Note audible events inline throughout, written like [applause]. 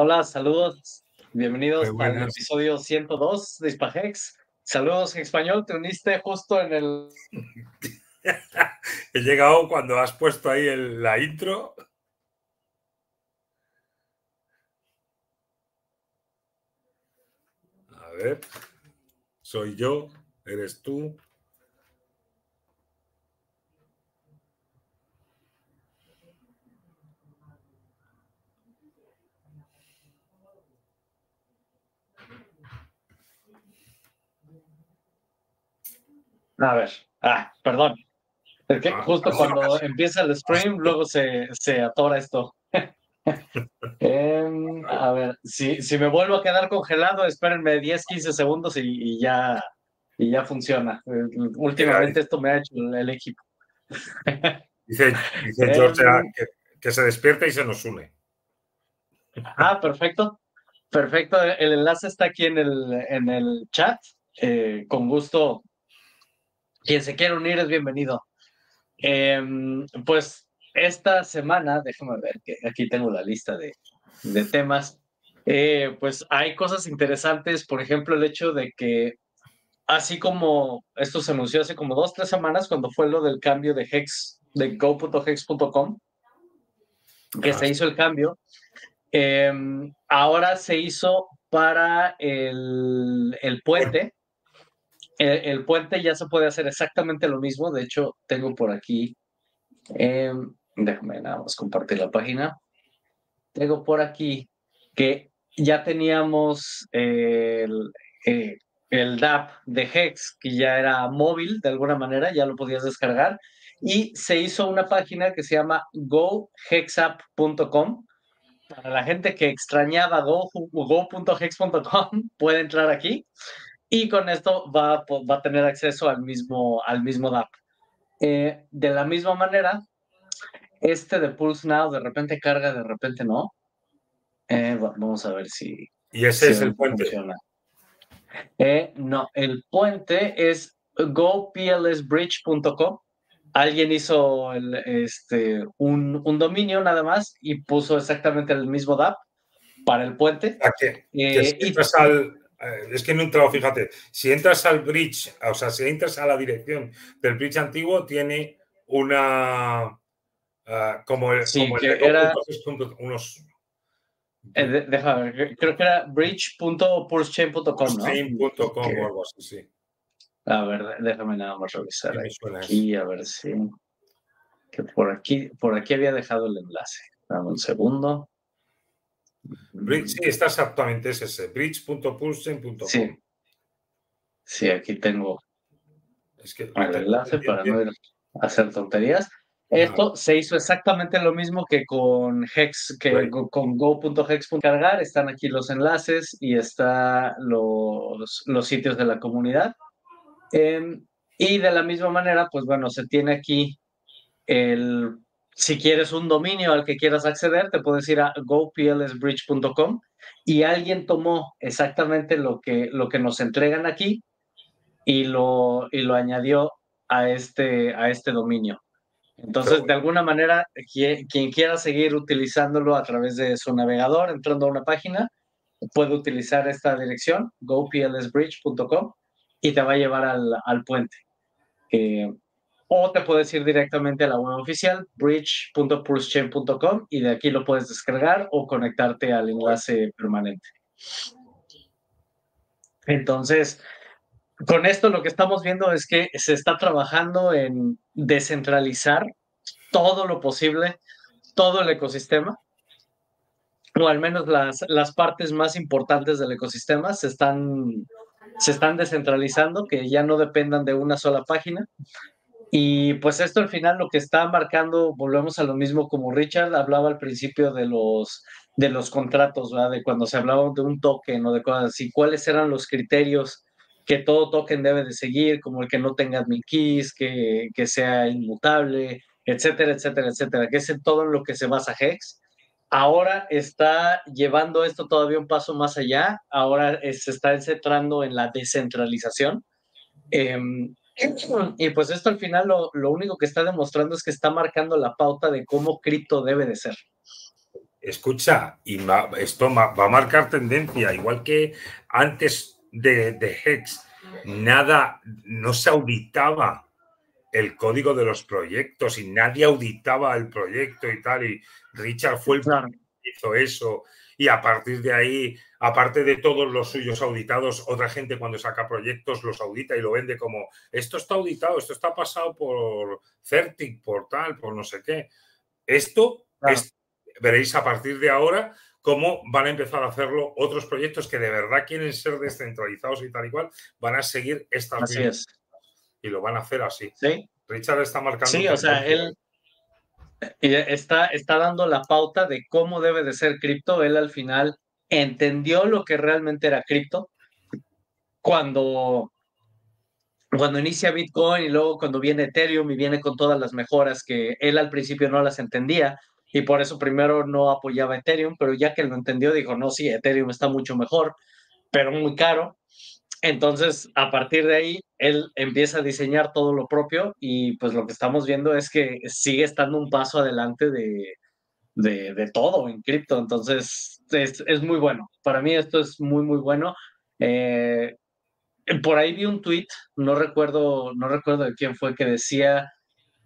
Hola, saludos. Bienvenidos al episodio 102 de Hispagex. Saludos en español, te uniste justo en el... [laughs] He llegado cuando has puesto ahí la intro. A ver, soy yo, eres tú. A ver, ah, perdón. Es que ah, justo cuando empieza el stream, luego se, se atora esto. [laughs] Em, a ver, si, si me vuelvo a quedar congelado, espérenme 10, 15 segundos y, ya, y ya funciona. Últimamente esto me ha hecho el, equipo. [laughs] Dice, dice George em, que, se despierta y se nos une. Ah, perfecto. Perfecto. El enlace está aquí en el, en el chat. Eh, con gusto quien se quiera unir es bienvenido. Em, pues esta semana, déjame ver que aquí tengo la lista de, temas. Eh, pues hay cosas interesantes, por ejemplo, el hecho de que, así como esto se anunció hace como dos, tres semanas, cuando fue lo del cambio de Hex, de go.hex.com, que se hizo el cambio, em, ahora se hizo para el, el puente el, puente ya se puede hacer exactamente lo mismo. De hecho, tengo por aquí, em, déjame nada compartir la página. Tengo por aquí que ya teníamos el, eh, el DAP de Hex, que ya era móvil de alguna manera, ya lo podías descargar. Y se hizo una página que se llama gohexapp.com. Para la gente que extrañaba go.hex.com, puede entrar aquí y con esto va, va a tener acceso al mismo, al mismo DAP. Eh, de la misma manera, este de Pulse Now de repente carga, de repente no. Eh, vamos a ver si. ¿Y ese es el puente? Eh, no, el puente es goplsbridge.com. Alguien hizo el, este, un, un, dominio nada más y puso exactamente el mismo DAP para el puente. ¿A qué? y, al, eh, es que no he entrado, fíjate, si entras al bridge, o sea, si entras a la dirección del bridge antiguo, tiene una. Ah, como el, sí, que era, unos. Eh, déjame, creo que era bridge.pulsechain.com. Pulsechain.com o algo así, sí. A ver, déjame nada más revisar aquí, a ver si. Que por aquí, por aquí había dejado el enlace. Dame un segundo sí, está exactamente, es ese, bridge.pulsen.com. Sí. sí, aquí tengo el enlace para no hacer tonterías. Esto se hizo exactamente lo mismo que con Hex, que con go.hex.cargar. Están aquí los enlaces y están los, los sitios de la comunidad. Em, y de la misma manera, pues bueno, se tiene aquí el si quieres un dominio al que quieras acceder, te puedes ir a goplsbridge.com y alguien tomó exactamente lo que, lo que nos entregan aquí y lo, y lo añadió a este, a este dominio. Entonces, de alguna manera, quien, quiera seguir utilizándolo a través de su navegador, entrando a una página, puede utilizar esta dirección, goplsbridge.com, y te va a llevar al, al puente. O te puedes ir directamente a la web oficial, bridge.pulsechain.com, y de aquí lo puedes descargar o conectarte al enlace permanente. Entonces, con esto lo que estamos viendo es que se está trabajando en descentralizar todo lo posible, todo el ecosistema, o al menos las, las partes más importantes del ecosistema se están, se están descentralizando, que ya no dependan de una sola página, y pues esto al final lo que está marcando, volvemos a lo mismo como Richard hablaba al principio de los, de los contratos, ¿verdad? de cuando se hablaba de un token o de cosas así, cuáles eran los criterios que todo token debe de seguir, como el que no tenga admin keys, que, que sea inmutable, etcétera, etcétera, etcétera, que es en todo en lo que se basa Hex. Ahora está llevando esto todavía un paso más allá, ahora se está centrando en la descentralización. Em, y pues esto al final lo, único que está demostrando es que está marcando la pauta de cómo cripto debe de ser. Escucha, y esto va a marcar tendencia, igual que antes de, de Hex, nada, no se auditaba el código de los proyectos y nadie auditaba el proyecto y tal. Y Richard fue el que hizo eso. Y a partir de ahí, aparte de todos los suyos auditados, otra gente cuando saca proyectos los audita y lo vende como esto está auditado, esto está pasado por Certic, por tal, por no sé qué. Esto veréis a partir de ahora cómo van a empezar a hacerlo otros proyectos que de verdad quieren ser descentralizados y tal y cual, van a seguir estas así y lo van a hacer así. Sí. Richard está marcando. Sí, o sea, él está, está dando la pauta de cómo debe de ser cripto. Él al final entendió lo que realmente era cripto cuando, cuando inicia Bitcoin y luego cuando viene Ethereum y viene con todas las mejoras que él al principio no las entendía y por eso primero no apoyaba Ethereum, pero ya que lo entendió dijo, no, sí, Ethereum está mucho mejor, pero muy caro. Entonces, a partir de ahí, él empieza a diseñar todo lo propio y pues lo que estamos viendo es que sigue estando un paso adelante de, de, todo en cripto. Entonces, es, muy bueno. Para mí esto es muy, muy bueno. Eh, por ahí vi un tweet, no recuerdo, no recuerdo de quién fue, que decía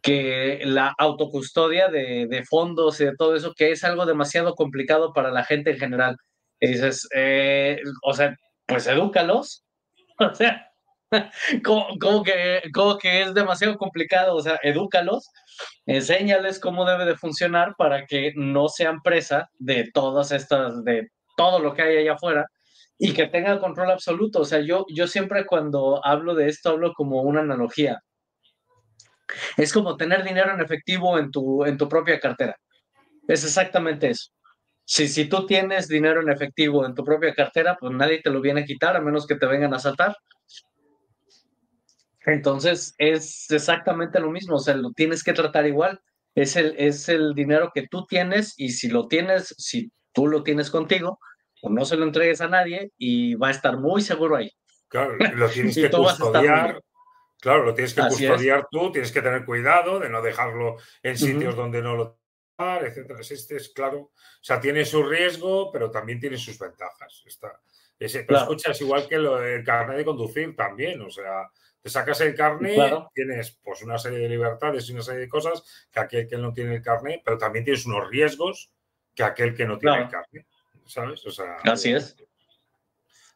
que la autocustodia de, de fondos y de todo eso, que es algo demasiado complicado para la gente en general. Y dices, eh, o sea, pues edúcalos, [laughs] O sea, [laughs] como, que, como que es demasiado complicado, o sea, edúcalos, enséñales cómo debe de funcionar para que no sean presa de todas estas, de todo lo que hay allá afuera y que tengan control absoluto. O sea, yo, yo siempre cuando hablo de esto hablo como una analogía. Es como tener dinero en efectivo en tu, en tu propia cartera. Es exactamente eso. Si, si tú tienes dinero en efectivo en tu propia cartera, pues nadie te lo viene a quitar a menos que te vengan a asaltar. Entonces es exactamente lo mismo, o sea, lo tienes que tratar igual. Es el, es el dinero que tú tienes y si lo tienes, si tú lo tienes contigo, pues no se lo entregues a nadie y va a estar muy seguro ahí. Claro, lo tienes [laughs] que custodiar. Claro, lo tienes que custodiar tú, tienes que tener cuidado de no dejarlo en sitios donde no lo etcétera. Este es claro, o sea, tiene su riesgo, pero también tiene sus ventajas. Está, ese, pero escuchas igual que el carnet de conducir también, o sea, te sacas el carnet, tienes pues una serie de libertades y una serie de cosas que aquel que no tiene el carnet, pero también tienes unos riesgos que aquel que no tiene el carnet, ¿sabes? O sea, así es.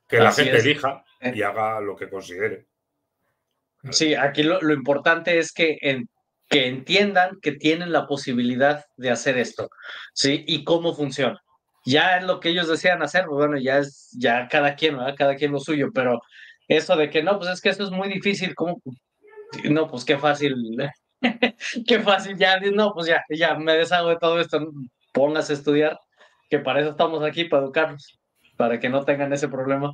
Que la gente elija eh. y haga lo que considere. Sí, aquí lo, lo importante es que en, que entiendan que tienen la posibilidad de hacer esto, ¿sí? Y cómo funciona. Ya es lo que ellos desean hacer, pues bueno, ya es, ya cada quien, ¿verdad? Cada quien lo suyo, pero eso de que no, pues es que esto es muy difícil, ¿cómo? No, pues qué fácil, [laughs] qué fácil, ya, no, pues ya, ya me deshago de todo esto, póngase a estudiar, que para eso estamos aquí, para educarlos, para que no tengan ese problema.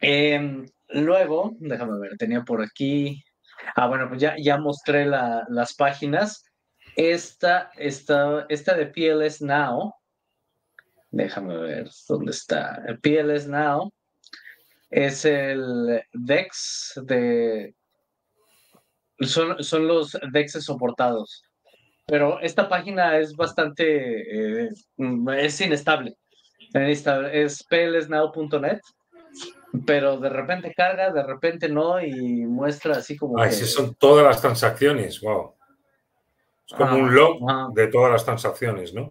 Em, luego, déjame ver, tenía por aquí, Ah, bueno, pues ya, ya mostré las páginas. Esta, esta, esta de PLS Now, déjame ver dónde está. PLS Now es el DEX de. Son, son los DEXs soportados. Pero esta página es bastante. Eh, es inestable. Es plsnow.net pero de repente carga, de repente no, y muestra así como. Ah, son todas las transacciones, wow. Es como un log de todas las transacciones, ¿no?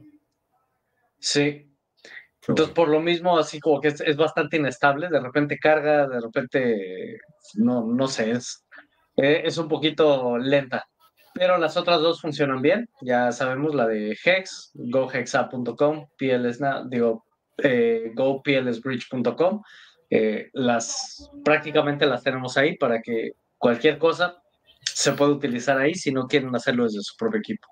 Sí. Entonces, por lo mismo, así como que es, bastante inestable, de repente carga, de repente, no, no sé, es, eh, es un poquito lenta. Pero las otras dos funcionan bien, ya sabemos, la de Hex, gohexa.com, PLS, digo, eh, goplsbridge.com eh, las prácticamente las tenemos ahí para que cualquier cosa se pueda utilizar ahí si no quieren hacerlo desde su propio equipo.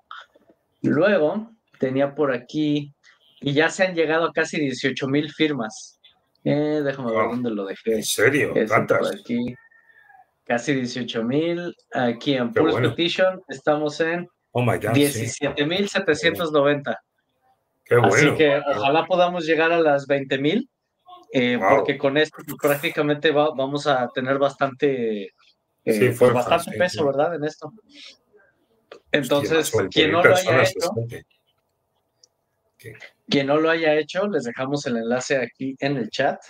Luego tenía por aquí y ya se han llegado a casi 18 mil firmas. Eh, déjame ver dónde lo dejé. ¿En serio? aquí. Casi 18 mil. Aquí en Pulse Petition estamos en oh 17 mil 790. Así que ojalá podamos llegar a las 20 mil eh, porque con esto pues, prácticamente vamos a tener bastante, eh, pues, bastante peso, ¿verdad? En esto. Entonces, quien no lo haya hecho, Quien no lo haya hecho, les dejamos el enlace aquí en el chat.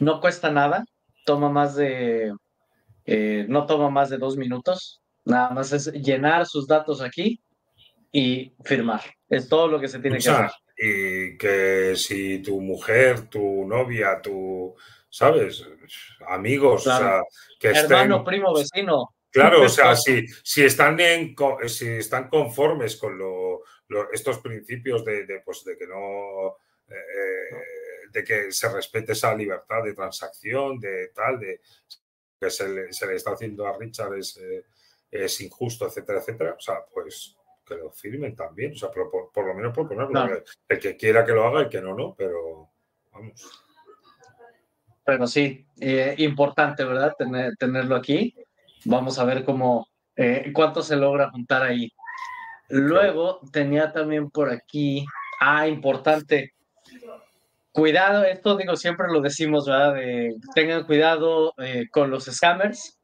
No cuesta nada, toma más de, eh, no toma más de dos minutos. Nada más es llenar sus datos aquí y firmar. Es todo lo que se tiene que hacer. Y que si tu mujer, tu novia, tu, ¿sabes? Amigos, o sea, que Hermano, primo, vecino. Claro, o sea, [laughs] si, si, están en, si están conformes con estos principios de, pues, de que no. Eh, de que se respete esa libertad de transacción, de tal, de que se le, se le está haciendo a Richard es, eh, es injusto, etcétera, etcétera. O sea, pues que lo firmen también, o sea, por, por, lo menos proponerlo. El que quiera que lo haga, el que no, no, pero vamos. Bueno, sí, eh, importante, ¿verdad? Tener, tenerlo aquí. Vamos a ver cómo, eh, cuánto se logra juntar ahí. Luego tenía también por aquí, ah, importante, cuidado, esto digo, siempre lo decimos, ¿verdad? tengan cuidado eh, con los scammers.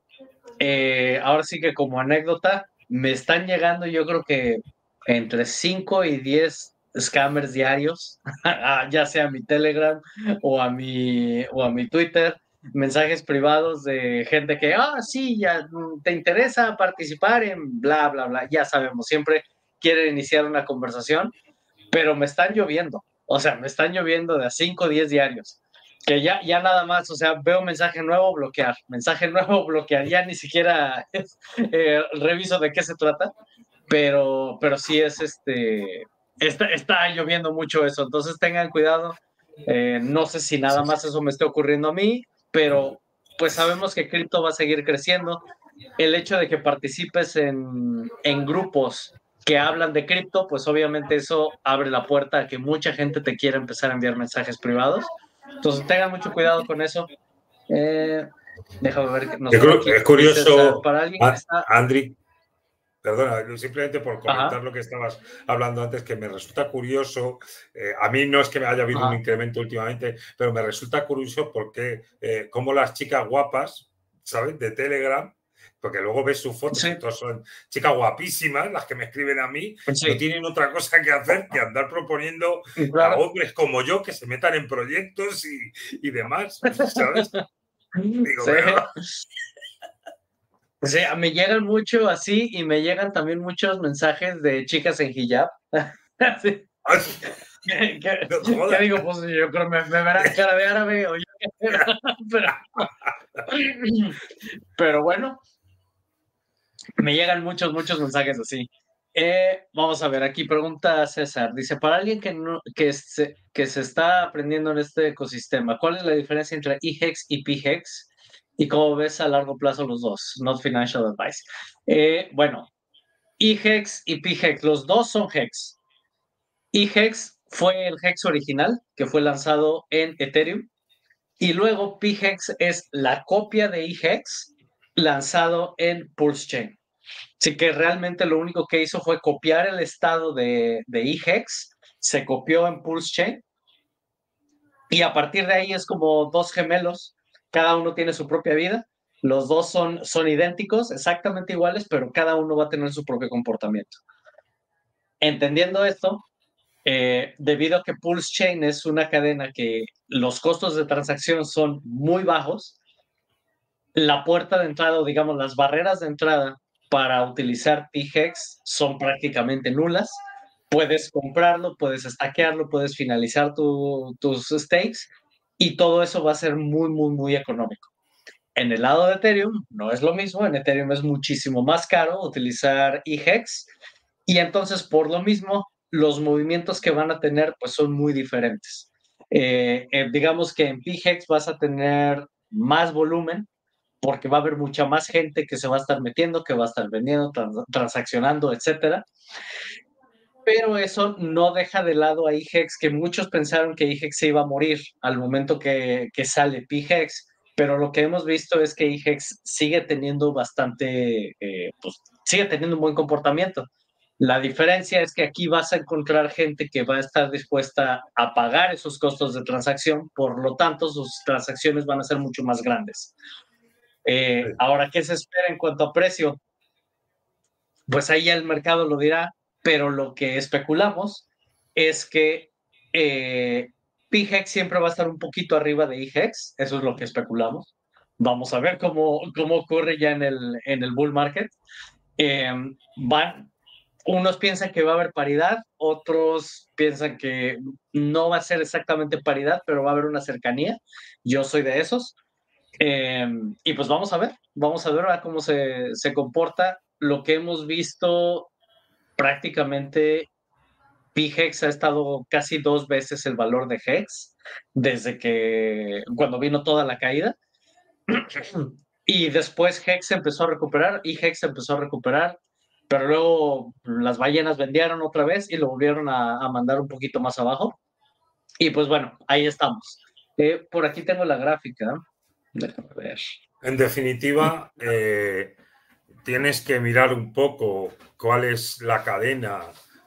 ahora sí que como anécdota, me están llegando yo creo que entre 5 y 10 scammers diarios, [laughs] ya sea a mi Telegram o a mi, o a mi Twitter, mensajes privados de gente que, ah, sí, ya te interesa participar en bla, bla, bla, ya sabemos, siempre quieren iniciar una conversación, pero me están lloviendo, o sea, me están lloviendo de a 5 o 10 diarios. Que ya, ya nada más, o sea, veo mensaje nuevo, bloquear, mensaje [laughs] nuevo, bloquear, ya ni siquiera [laughs] eh, reviso de qué se trata, pero, pero sí es este, está, está lloviendo mucho eso, entonces tengan cuidado, eh, no sé si nada más eso me esté ocurriendo a mí, pero pues sabemos que cripto va a seguir creciendo, el hecho de que participes en, en grupos que hablan de cripto, pues obviamente eso abre la puerta a que mucha gente te quiera empezar a enviar mensajes privados. Entonces tengan mucho cuidado con eso. Eh, déjame ver. Nos es curioso, para alguien que está... Andri, perdona, simplemente por comentar lo que estabas hablando antes, que me resulta curioso, eh, a mí no es que haya habido un incremento últimamente, pero me resulta curioso porque eh, como las chicas guapas, ¿sabes? De Telegram, porque luego ves sus fotos y todas son chicas guapísimas, las que me escriben a mí, no tienen otra cosa que hacer que andar proponiendo a hombres como yo que se metan en proyectos y, demás, ¿sabes? Digo, O sea, me llegan mucho así y me llegan también muchos mensajes de chicas en hijab. [laughs] ¿Qué, digo? Pues yo creo que me, me verán cara de árabe o yo, [laughs] pero, [laughs] pero bueno, me llegan muchos, muchos mensajes así. Eh, vamos a ver, aquí pregunta César. Dice, para alguien que, no, que, se, que se está aprendiendo en este ecosistema, ¿cuál es la diferencia entre eHex y PHEX? ¿Y cómo ves a largo plazo los dos? Not financial advice. Eh, bueno, eHex y PHEX, los dos son HEX. eHex fue el HEX original que fue lanzado en Ethereum y luego PHEX es la copia de eHex lanzado en Pulse Chain. Así que realmente lo único que hizo fue copiar el estado de, de eHex, se copió en Pulse Chain y a partir de ahí es como dos gemelos, cada uno tiene su propia vida, los dos son, son idénticos, exactamente iguales, pero cada uno va a tener su propio comportamiento. Entendiendo esto, eh, debido a que Pulse Chain es una cadena que los costos de transacción son muy bajos, la puerta de entrada o digamos las barreras de entrada para utilizar PHEX son prácticamente nulas. Puedes comprarlo, puedes stackearlo, puedes finalizar tus stakes y todo eso va a ser muy, muy, muy económico. En el lado de Ethereum no es lo mismo, en Ethereum es muchísimo más caro utilizar EHEX y entonces por lo mismo los movimientos que van a tener pues son muy diferentes. Eh, eh, digamos que en PHEX vas a tener más volumen, porque va a haber mucha más gente que se va a estar metiendo, que va a estar vendiendo, transaccionando, etcétera. Pero eso no deja de lado a IGEX, que muchos pensaron que IGEX se iba a morir al momento que, que sale PIGEX, pero lo que hemos visto es que IGEX sigue teniendo bastante, eh, pues sigue teniendo un buen comportamiento. La diferencia es que aquí vas a encontrar gente que va a estar dispuesta a pagar esos costos de transacción, por lo tanto sus transacciones van a ser mucho más grandes. Eh, ahora, ¿qué se espera en cuanto a precio? Pues ahí el mercado lo dirá. pero lo que especulamos es que eh, PHEX siempre va a estar un poquito arriba de IHEX, eso es lo que especulamos. Vamos a ver cómo, cómo ocurre ya en el, en el bull market. Em, van, unos piensan que va a haber paridad, otros piensan que no va a ser exactamente paridad, pero va a haber una cercanía. Yo soy de esos. Em, y pues vamos a ver, vamos a ver cómo se, se comporta. Lo que hemos visto prácticamente, PHEX ha estado casi dos veces el valor de HEX desde que, cuando vino toda la caída. [clears throat] Y después Hex empezó a recuperar y Hex empezó a recuperar, pero luego las ballenas vendieron otra vez y lo volvieron a, mandar un poquito más abajo. Y pues bueno, ahí estamos. Eh, por aquí tengo la gráfica. Déjame ver. En definitiva, eh, tienes que mirar un poco cuál es la cadena,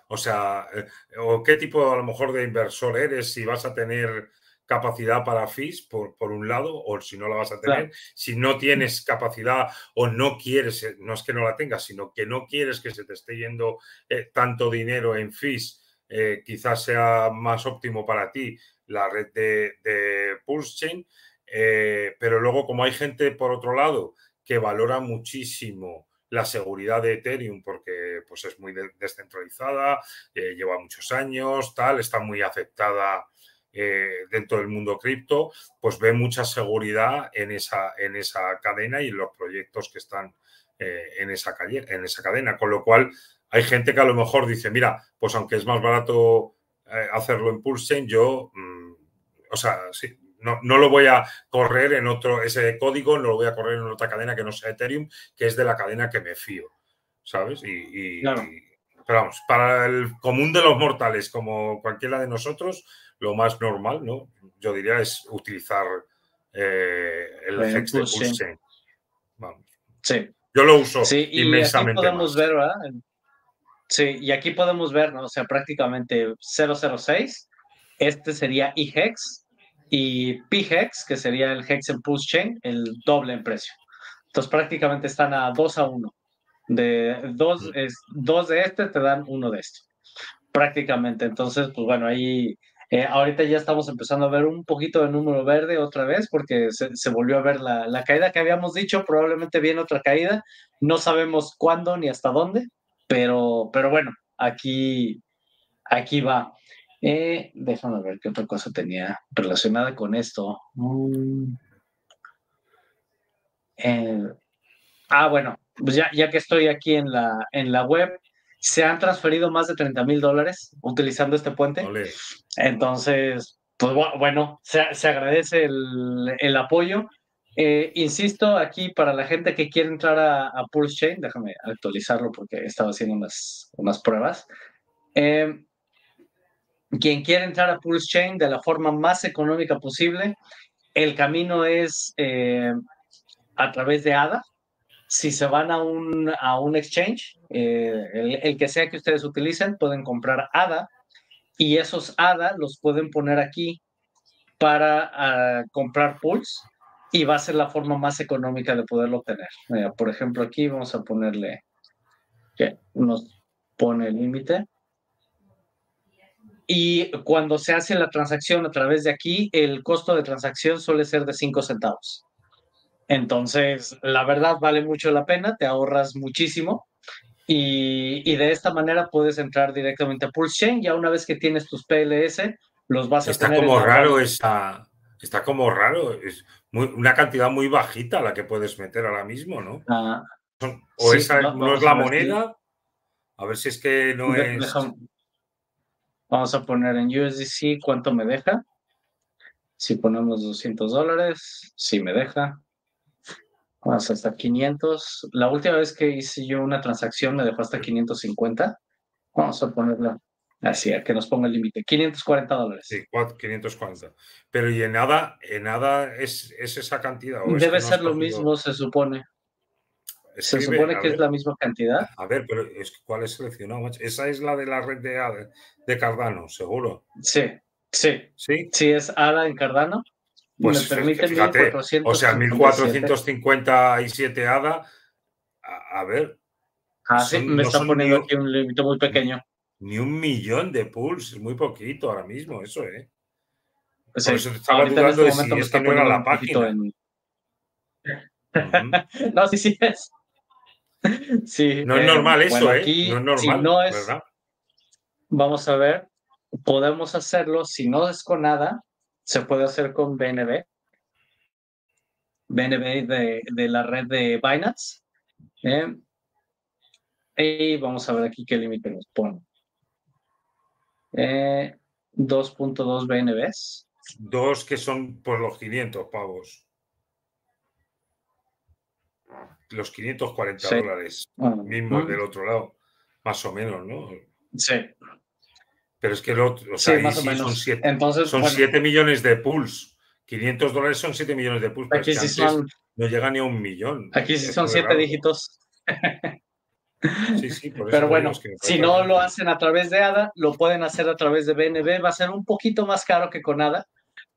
o sea, eh, o qué tipo a lo mejor de inversor eres, si vas a tener capacidad para FIS, por, por, un lado, o si no la vas a tener. Si no tienes capacidad o no quieres, eh, no es que no la tengas, sino que no quieres que se te esté yendo eh, tanto dinero en FIS, eh, quizás sea más óptimo para ti la red de, de Pulse Chain. Pero luego, como hay gente por otro lado que valora muchísimo la seguridad de Ethereum porque pues, es muy descentralizada, lleva muchos años, tal, está muy aceptada eh, dentro del mundo cripto, pues ve mucha seguridad en esa, en esa cadena y en los proyectos que están eh, en, esa calle, en esa cadena. Con lo cual, hay gente que a lo mejor dice, mira, pues aunque es más barato eh, hacerlo en Pulse yo, mm, o sea, no, no, lo voy a correr en otro, ese código no lo voy a correr en otra cadena que no sea Ethereum, que es de la cadena que me fío, ¿sabes? y, pero vamos, para el común de los mortales, como cualquiera de nosotros, lo más normal, ¿no? Yo diría es utilizar eh, el Hex de Pulse Vamos. Sí. Yo lo uso sí, y inmensamente. Aquí podemos ver, ¿verdad? Sí, y aquí podemos ver, ¿no? O sea, prácticamente 006. Este sería eHex y PHEX, que sería el Hex en Pulse Chain, el doble en precio. Entonces prácticamente están a 2 a 1. De dos, es, dos de este te dan uno de este. Prácticamente. Entonces, pues bueno, ahí eh, ahorita ya estamos empezando a ver un poquito de número verde otra vez porque se, volvió a ver la, caída que habíamos dicho, probablemente viene otra caída, no sabemos cuándo ni hasta dónde, pero, pero bueno, aquí, aquí va. Eh, déjame ver qué otra cosa tenía relacionada con esto. Mm. Eh, ah, bueno, pues ya, ya que estoy aquí en la, en la web, se han transferido más de 30 mil dólares utilizando este puente. Entonces, pues bueno, se, agradece el, apoyo. Eh, insisto, aquí para la gente que quiere entrar a, Pulse Chain, déjame actualizarlo porque estaba haciendo unas, unas pruebas. Eh, quien quiere entrar a Pulse Chain de la forma más económica posible, el camino es eh, a través de ADA, si se van a un, a un exchange, eh, el, que sea que ustedes utilicen, pueden comprar ADA y esos ADA los pueden poner aquí para ah, comprar pools y va a ser la forma más económica de poderlo obtener. por ejemplo, aquí vamos a ponerle que nos pone el límite. Y cuando se hace la transacción a través de aquí, el costo de transacción suele ser de 5 centavos. Entonces, la verdad vale mucho la pena, te ahorras muchísimo y, de esta manera puedes entrar directamente a Pulse Chain. Ya una vez que tienes tus PLS, los vas a está Como raro esa, está como raro, es una cantidad muy bajita la que puedes meter ahora mismo, ¿no? Ah, o esa no, es la moneda. A ver si es que no es. Vamos a poner en USDC cuánto me deja. Si ponemos 200 dólares, sí me deja hasta 500. La última vez que hice yo una transacción me dejó hasta 550. Vamos a ponerla así, a que nos ponga el límite. 540 dólares. Sí, 540. Pero y en nada, en nada es, esa cantidad. Debe ser lo mismo, se supone. Se supone que es la misma cantidad. A ver, pero es, ¿cuál es seleccionado? Esa es la de la red de, de Cardano, seguro. Sí, sí. Sí, sí es ADA en Cardano. Pues me permite fíjate, o sea, 1457 ADA, a, ver. Ah, sí, me está poniendo aquí un límite muy pequeño. Ni un millón de pools, es muy poquito ahora mismo, eso, ¿eh? Por eso estaba dudando este de si es que no era la página. [laughs] no, sí, sí es. Sí, no es eh, normal eso, ¿eh? Aquí, no es normal, si no es, ¿verdad? Vamos a ver, podemos hacerlo, si no es con nada, se puede hacer con BNB. BNB de, de la red de Binance. ¿eh? Y vamos a ver aquí qué límite nos pone. 2.2 eh, BNBs. Dos que son por los 500 pavos. Los 540 dólares ah, mismos mm. del otro lado, más o menos, ¿no? Sí. Pero es que el otro, o sea, sí, son 7 Entonces, son siete millones de pools. 500 dólares son 7 millones de pools. Aquí sí son, no llega ni a un millón. Aquí sí son 7 dígitos. Sí, sí, [laughs] Pero bueno, si no lo hacen a través de ADA, lo pueden hacer a través de BNB. Va a ser un poquito más caro que con ADA,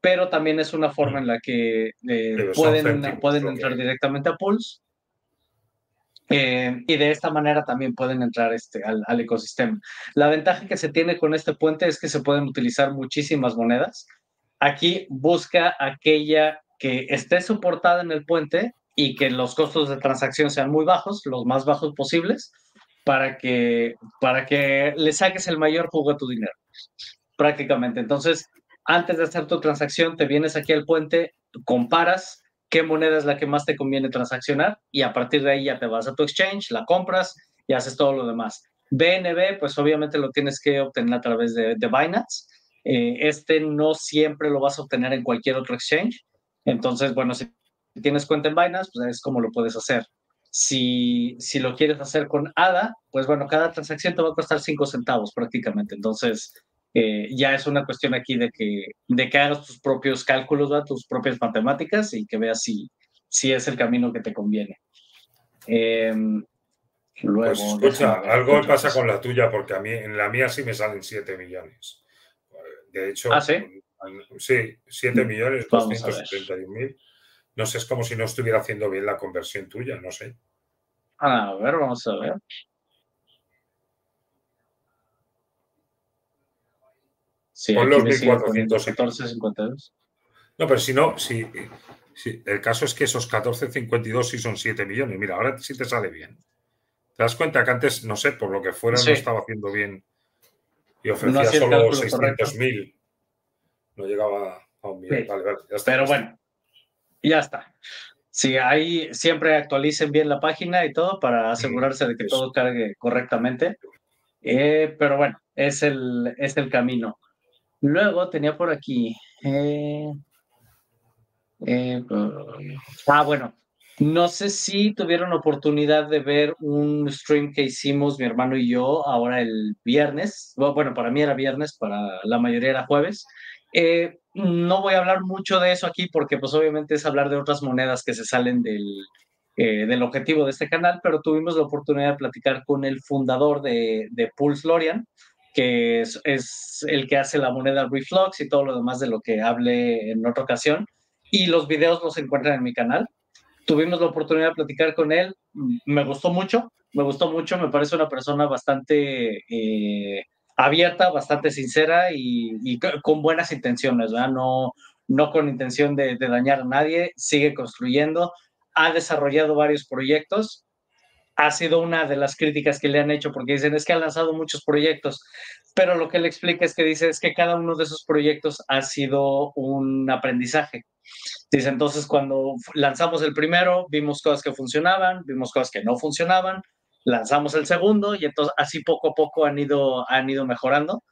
pero también es una forma en la que eh, pueden, pueden entrar directamente a Pulse. Eh, y de esta manera también pueden entrar este, al, al, ecosistema. La ventaja que se tiene con este puente es que se pueden utilizar muchísimas monedas. Aquí busca aquella que esté soportada en el puente y que los costos de transacción sean muy bajos, los más bajos posibles, para que, para que le saques el mayor jugo a tu dinero, prácticamente. Entonces, antes de hacer tu transacción, te vienes aquí al puente, comparas qué moneda es la que más te conviene transaccionar y a partir de ahí ya te vas a tu exchange, la compras y haces todo lo demás. BNB, pues obviamente lo tienes que obtener a través de, de Binance. Eh, este no siempre lo vas a obtener en cualquier otro exchange. Entonces, bueno, si tienes cuenta en Binance, pues es como lo puedes hacer. Si, si lo quieres hacer con ADA, pues bueno, cada transacción te va a costar 5 centavos prácticamente. Entonces, eh, ya es una cuestión aquí de que, de que hagas tus propios cálculos, tus propias matemáticas y que veas si, si es el camino que te conviene. Em, luego, pues algo pasa con la tuya, porque a mí en la mía sí me salen 7 millones. De hecho, ¿Ah, sí? sí, 7 millones, 271 mil. No sé, es como si no estuviera haciendo bien la conversión tuya, no sé. A ver, vamos a ver. Sí, Pon los 1452. No, pero si no, si, el caso es que esos 1452 sí son 7 millones. Mira, ahora sí te sale bien. ¿Te das cuenta que antes, no sé, por lo que fuera, no estaba haciendo bien y ofrecía solo 600.000? No llegaba a un millón. Vale, vale, ya está, Pero bueno, ya está. Sí, ahí siempre actualicen bien la página y todo para asegurarse de que todo cargue correctamente. Eh, pero bueno, es el, es el camino. Luego tenía por aquí. Eh, eh, ah, bueno. No sé si tuvieron oportunidad de ver un stream que hicimos mi hermano y yo ahora el viernes. Bueno, para mí era viernes, para la mayoría era jueves. Eh, no voy a hablar mucho de eso aquí porque pues obviamente es hablar de otras monedas que se salen del, eh, del objetivo de este canal, pero tuvimos la oportunidad de platicar con el fundador de, de Pulse Lorian, que es, el que hace la moneda Reflux y todo lo demás de lo que hablé en otra ocasión. Y los videos los encuentran en mi canal. Tuvimos la oportunidad de platicar con él. Me gustó mucho, me gustó mucho. Me parece una persona bastante eh, abierta, bastante sincera y, con buenas intenciones. No, no con intención de, dañar a nadie, sigue construyendo, ha desarrollado varios proyectos, ha sido una de las críticas que le han hecho porque dicen es que ha lanzado muchos proyectos, pero lo que le explica es que dice es que cada uno de esos proyectos ha sido un aprendizaje. Dice entonces cuando lanzamos el primero vimos cosas que funcionaban, vimos cosas que no funcionaban, lanzamos el segundo y entonces así poco a poco han ido, han ido mejorando.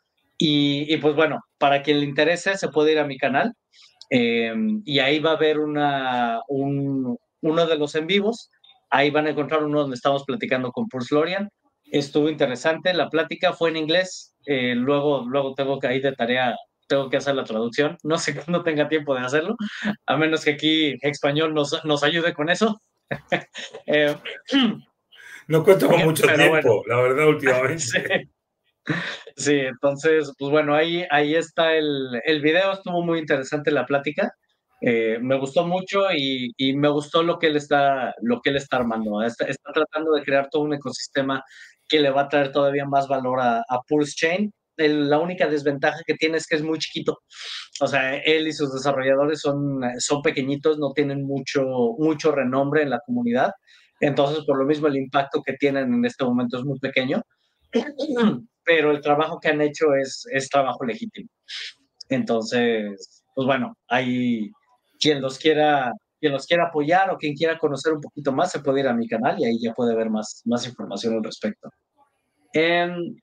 Y, pues bueno, para quien le interese, se puede ir a mi canal eh, y ahí va a haber una, un, uno de los en vivos. Ahí van a encontrar uno donde estamos platicando con Pulse Lorian. Estuvo interesante, la plática fue en inglés. Eh, luego, luego tengo que ir de tarea, tengo que hacer la traducción. No sé [laughs] cuándo tenga tiempo de hacerlo, a menos que aquí español nos, nos ayude con eso. [laughs] eh, [clears throat] no cuento con [laughs] mucho tiempo, la verdad, últimamente. Sí. entonces, pues bueno, ahí, ahí está el, el video, estuvo muy interesante la plática. Eh, me gustó mucho y, me gustó lo que él está, lo que él está armando. Está, tratando de crear todo un ecosistema que le va a traer todavía más valor a, Pulse Chain. la única desventaja que tiene es que es muy chiquito. O sea, él y sus desarrolladores son, son pequeñitos, no tienen mucho, mucho renombre en la comunidad. Entonces, por lo mismo, el impacto que tienen en este momento es muy pequeño. [clears throat] Pero el trabajo que han hecho es, es trabajo legítimo. Entonces, pues bueno, hay quien los quiera quien los quiera apoyar o quien quiera conocer un poquito más, se puede ir a mi canal y ahí ya puede ver más, más información al respecto. Em,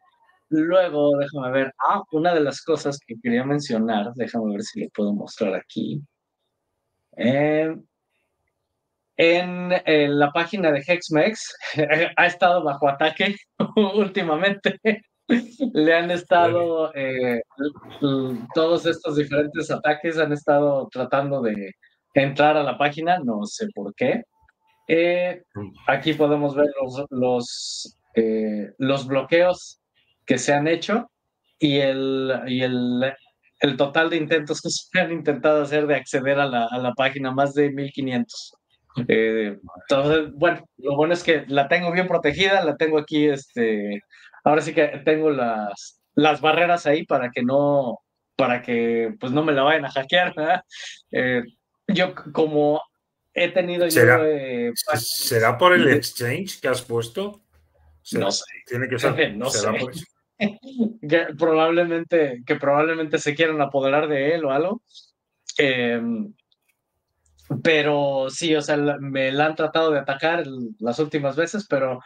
luego, déjame ver. Ah, una de las cosas que quería mencionar, déjame ver si le puedo mostrar aquí. Em, en, la página de Hexmex [laughs] ha estado bajo ataque [laughs] últimamente. Le han estado, eh, todos estos diferentes ataques han estado tratando de, entrar a la página, no sé por qué. Eh, aquí podemos ver los, los, eh, los, bloqueos que se han hecho y, el, y el, el, total de intentos que [laughs] se han intentado hacer de acceder a la, a la página, más de 1500. Eh, entonces, bueno, lo bueno es que la tengo bien protegida, la tengo aquí, este, ahora sí que tengo las, las barreras ahí para que no, para que pues no me la vayan a hackear, eh, yo como he tenido ¿Será, yo, ¿Será por el exchange que has puesto? No sé. Tiene que ser. [laughs] no sé. que [laughs] probablemente, que probablemente se quieran apoderar de él o algo. Em, pero sí, o sea, me la han tratado de atacar las últimas veces, pero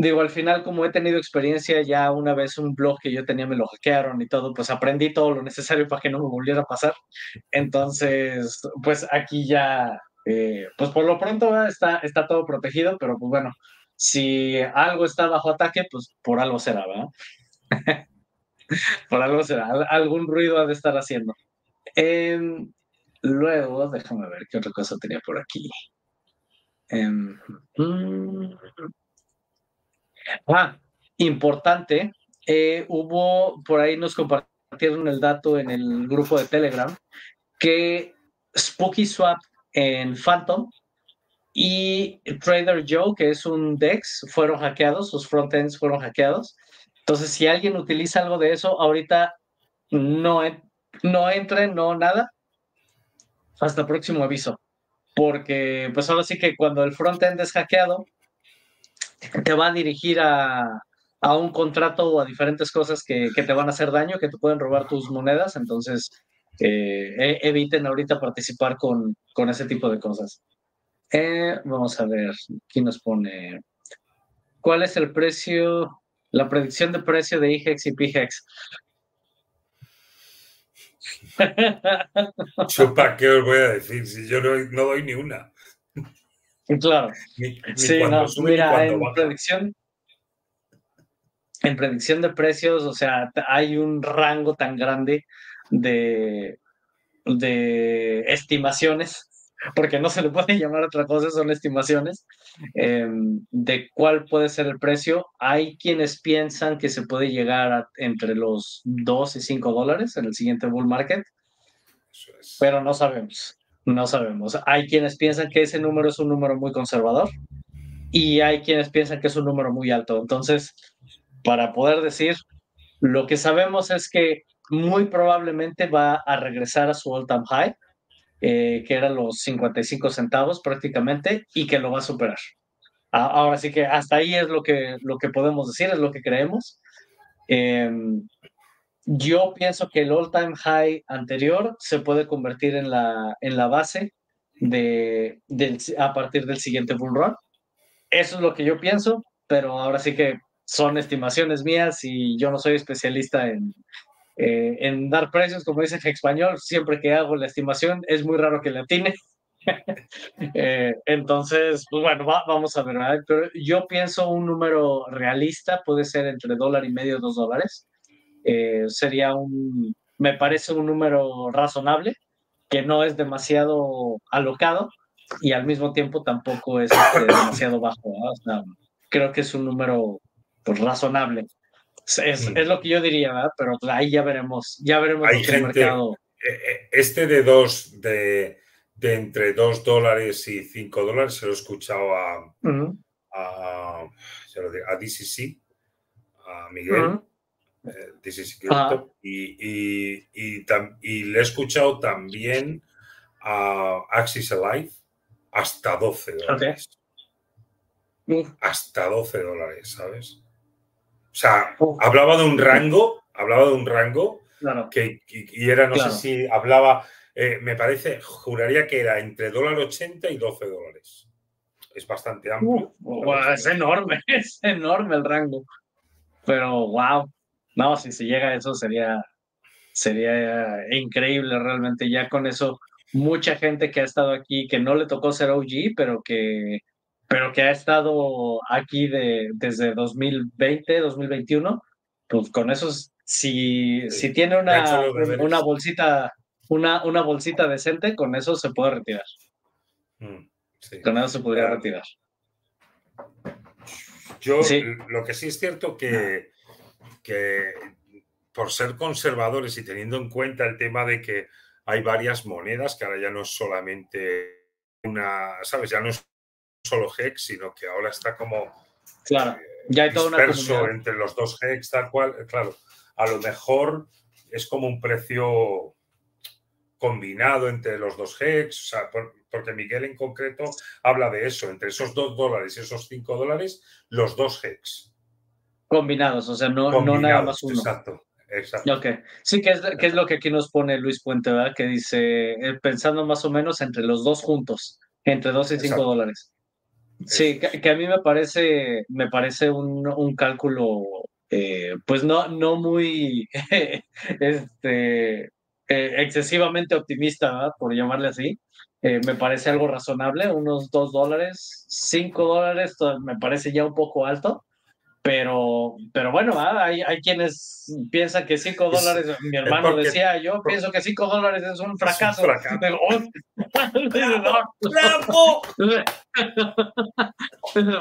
digo, al final, como he tenido experiencia ya una vez un blog que yo tenía me lo hackearon y todo, pues aprendí todo lo necesario para que no me volviera a pasar. Entonces, pues aquí ya, eh, pues por lo pronto está, está todo protegido, pero pues bueno, si algo está bajo ataque, pues por algo será, ¿verdad? [laughs] por algo será, algún ruido ha de estar haciendo. Em, luego, déjame ver qué otra cosa tenía por aquí. Mm, Ah, importante, eh, hubo, por ahí nos compartieron el dato en el grupo de Telegram, que Spooky Swap en Phantom y Trader Joe, que es un DEX, fueron hackeados, sus frontends fueron hackeados. Entonces, si alguien utiliza algo de eso, ahorita no, no entre, no nada, hasta próximo aviso. Porque, pues ahora sí que cuando el frontend es hackeado, te va a dirigir a, un contrato o a diferentes cosas que, te van a hacer daño, que te pueden robar tus monedas, entonces eh, e, eviten ahorita participar con, con, ese tipo de cosas. Eh, vamos a ver, ¿quién nos pone? ¿Cuál es el precio, la predicción de precio de IGEX y PIGEX? Chupa, [laughs] ¿qué os voy a decir? Si yo no doy ni una. Claro. sí, no, mira, en predicción, en predicción de precios, o sea, hay un rango tan grande de, de estimaciones, porque no se le puede [laughs] llamar otra cosa, son estimaciones, em, de cuál puede ser el precio. Hay quienes piensan que se puede llegar entre los 2 y 5 dólares en el siguiente bull market, pero no sabemos. No sabemos. Hay quienes piensan que ese número es un número muy conservador y hay quienes piensan que es un número muy alto. Entonces, para poder decir, lo que sabemos es que muy probablemente va a regresar a su all-time high, eh, que eran los 55 centavos prácticamente, y que lo va a superar. Ahora sí que hasta ahí es lo que, lo que podemos decir, es lo que creemos. Em, yo pienso que el all-time high anterior se puede convertir en la, en la base de, a partir del siguiente bull run. Eso es lo que yo pienso, pero ahora sí que son estimaciones mías y yo no soy especialista en, eh, en dar precios, como dice en español, siempre que hago la estimación es muy raro que la atine. [laughs] Eh, entonces, pues bueno, vamos a ver, pero yo pienso un número realista puede ser entre dólar y medio, dos dólares. Eh, sería un, me parece un número razonable, que no es demasiado alocado y al mismo tiempo tampoco es este, demasiado bajo. creo que es un número pues, razonable. Es, es, lo que yo diría, ¿verdad? pero pues, ahí ya veremos, ya veremos el mercado. Eh, eh, este de dos, de, de, entre 2 dólares y 5 dólares, se lo he escuchado a, a, a DCC Miguel. Y, y, le he escuchado también a Axis Alive hasta 12 dólares. Hasta 12 dólares, ¿sabes? O sea, hablaba de un rango, hablaba de un rango que y, era, no sé si hablaba, eh, me parece, juraría que era entre dólar 80 y 12 dólares. Es bastante amplio. es enorme, [laughs] es enorme el rango. Pero wow, no, si se llega a eso sería, sería increíble realmente. Ya con eso, mucha gente que ha estado aquí, que no le tocó ser OG, pero que pero que ha estado aquí de, desde 2020, 2021, pues con eso, si, si tiene una, una bolsita, una, una bolsita decente, con eso se puede retirar. Mm, con eso se podría retirar. Yo lo que sí es cierto que, que por ser conservadores y teniendo en cuenta el tema de que hay varias monedas, que ahora ya no es solamente una, ¿sabes? Ya no es solo Hex, sino que ahora está como claro, ya hay toda disperso entre los dos Hex, tal cual. Claro, a lo mejor es como un precio combinado entre los dos Hex, o sea, porque Miguel en concreto habla de eso, entre esos dos dólares y esos cinco dólares, los dos Hex. Combinados, o sea, no, no nada más uno. Exacto. Exacto. Ok. Sí, que es, que es lo que aquí nos pone Luis Puente, ¿verdad? Que dice, eh, pensando más o menos entre los dos juntos, entre dos y cinco dólares. Sí, que, a mí me parece, me parece un, cálculo, eh, pues no, no muy [laughs] este, eh, excesivamente optimista, por llamarle así. Eh, me parece algo razonable, unos dos dólares, cinco dólares, me parece ya un poco alto. Pero, pero bueno, hay, hay quienes piensan que 5 dólares, mi hermano decía, yo pienso que 5 dólares es un fracaso.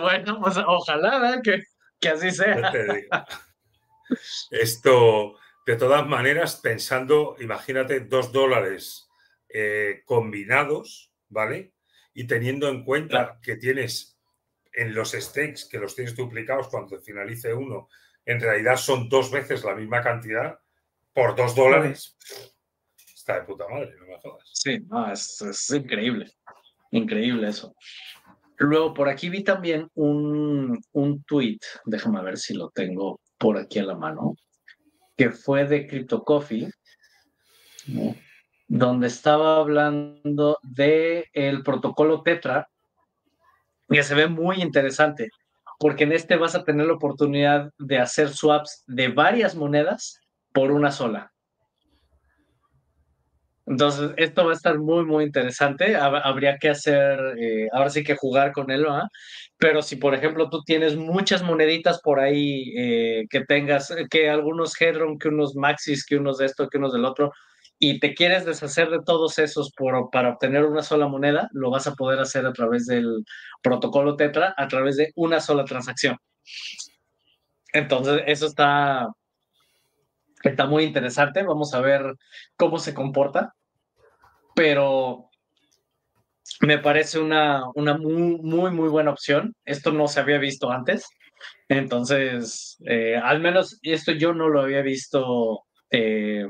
bueno, pues ojalá que, que así sea. Esto, de todas maneras, pensando, imagínate, 2 dólares eh, combinados, ¿vale? Y teniendo en cuenta que tienes en los stakes, que los tienes duplicados cuando finalice uno, en realidad son dos veces la misma cantidad por dos dólares. Está de puta madre, no me jodas. Sí, es, increíble. Increíble eso. Luego, por aquí vi también un, un tweet, déjame ver si lo tengo por aquí a la mano, que fue de Crypto Coffee, donde estaba hablando de el protocolo Tetra que se ve muy interesante, porque en este vas a tener la oportunidad de hacer swaps de varias monedas por una sola. Entonces, esto va a estar muy, muy interesante. Habría que hacer, eh, ahora sí que jugar con él, ¿no? Pero si, por ejemplo, tú tienes muchas moneditas por ahí eh, que tengas, que algunos Hedron, que unos Maxis, que unos de esto, que unos del otro, y te quieres deshacer de todos esos por, para obtener una sola moneda, lo vas a poder hacer a través del protocolo Tetra, a través de una sola transacción. Entonces, eso está, está muy interesante. Vamos a ver cómo se comporta. Pero me parece una, una muy, muy, muy buena opción. Esto no se había visto antes. Entonces, eh, al menos esto yo no lo había visto. Eh,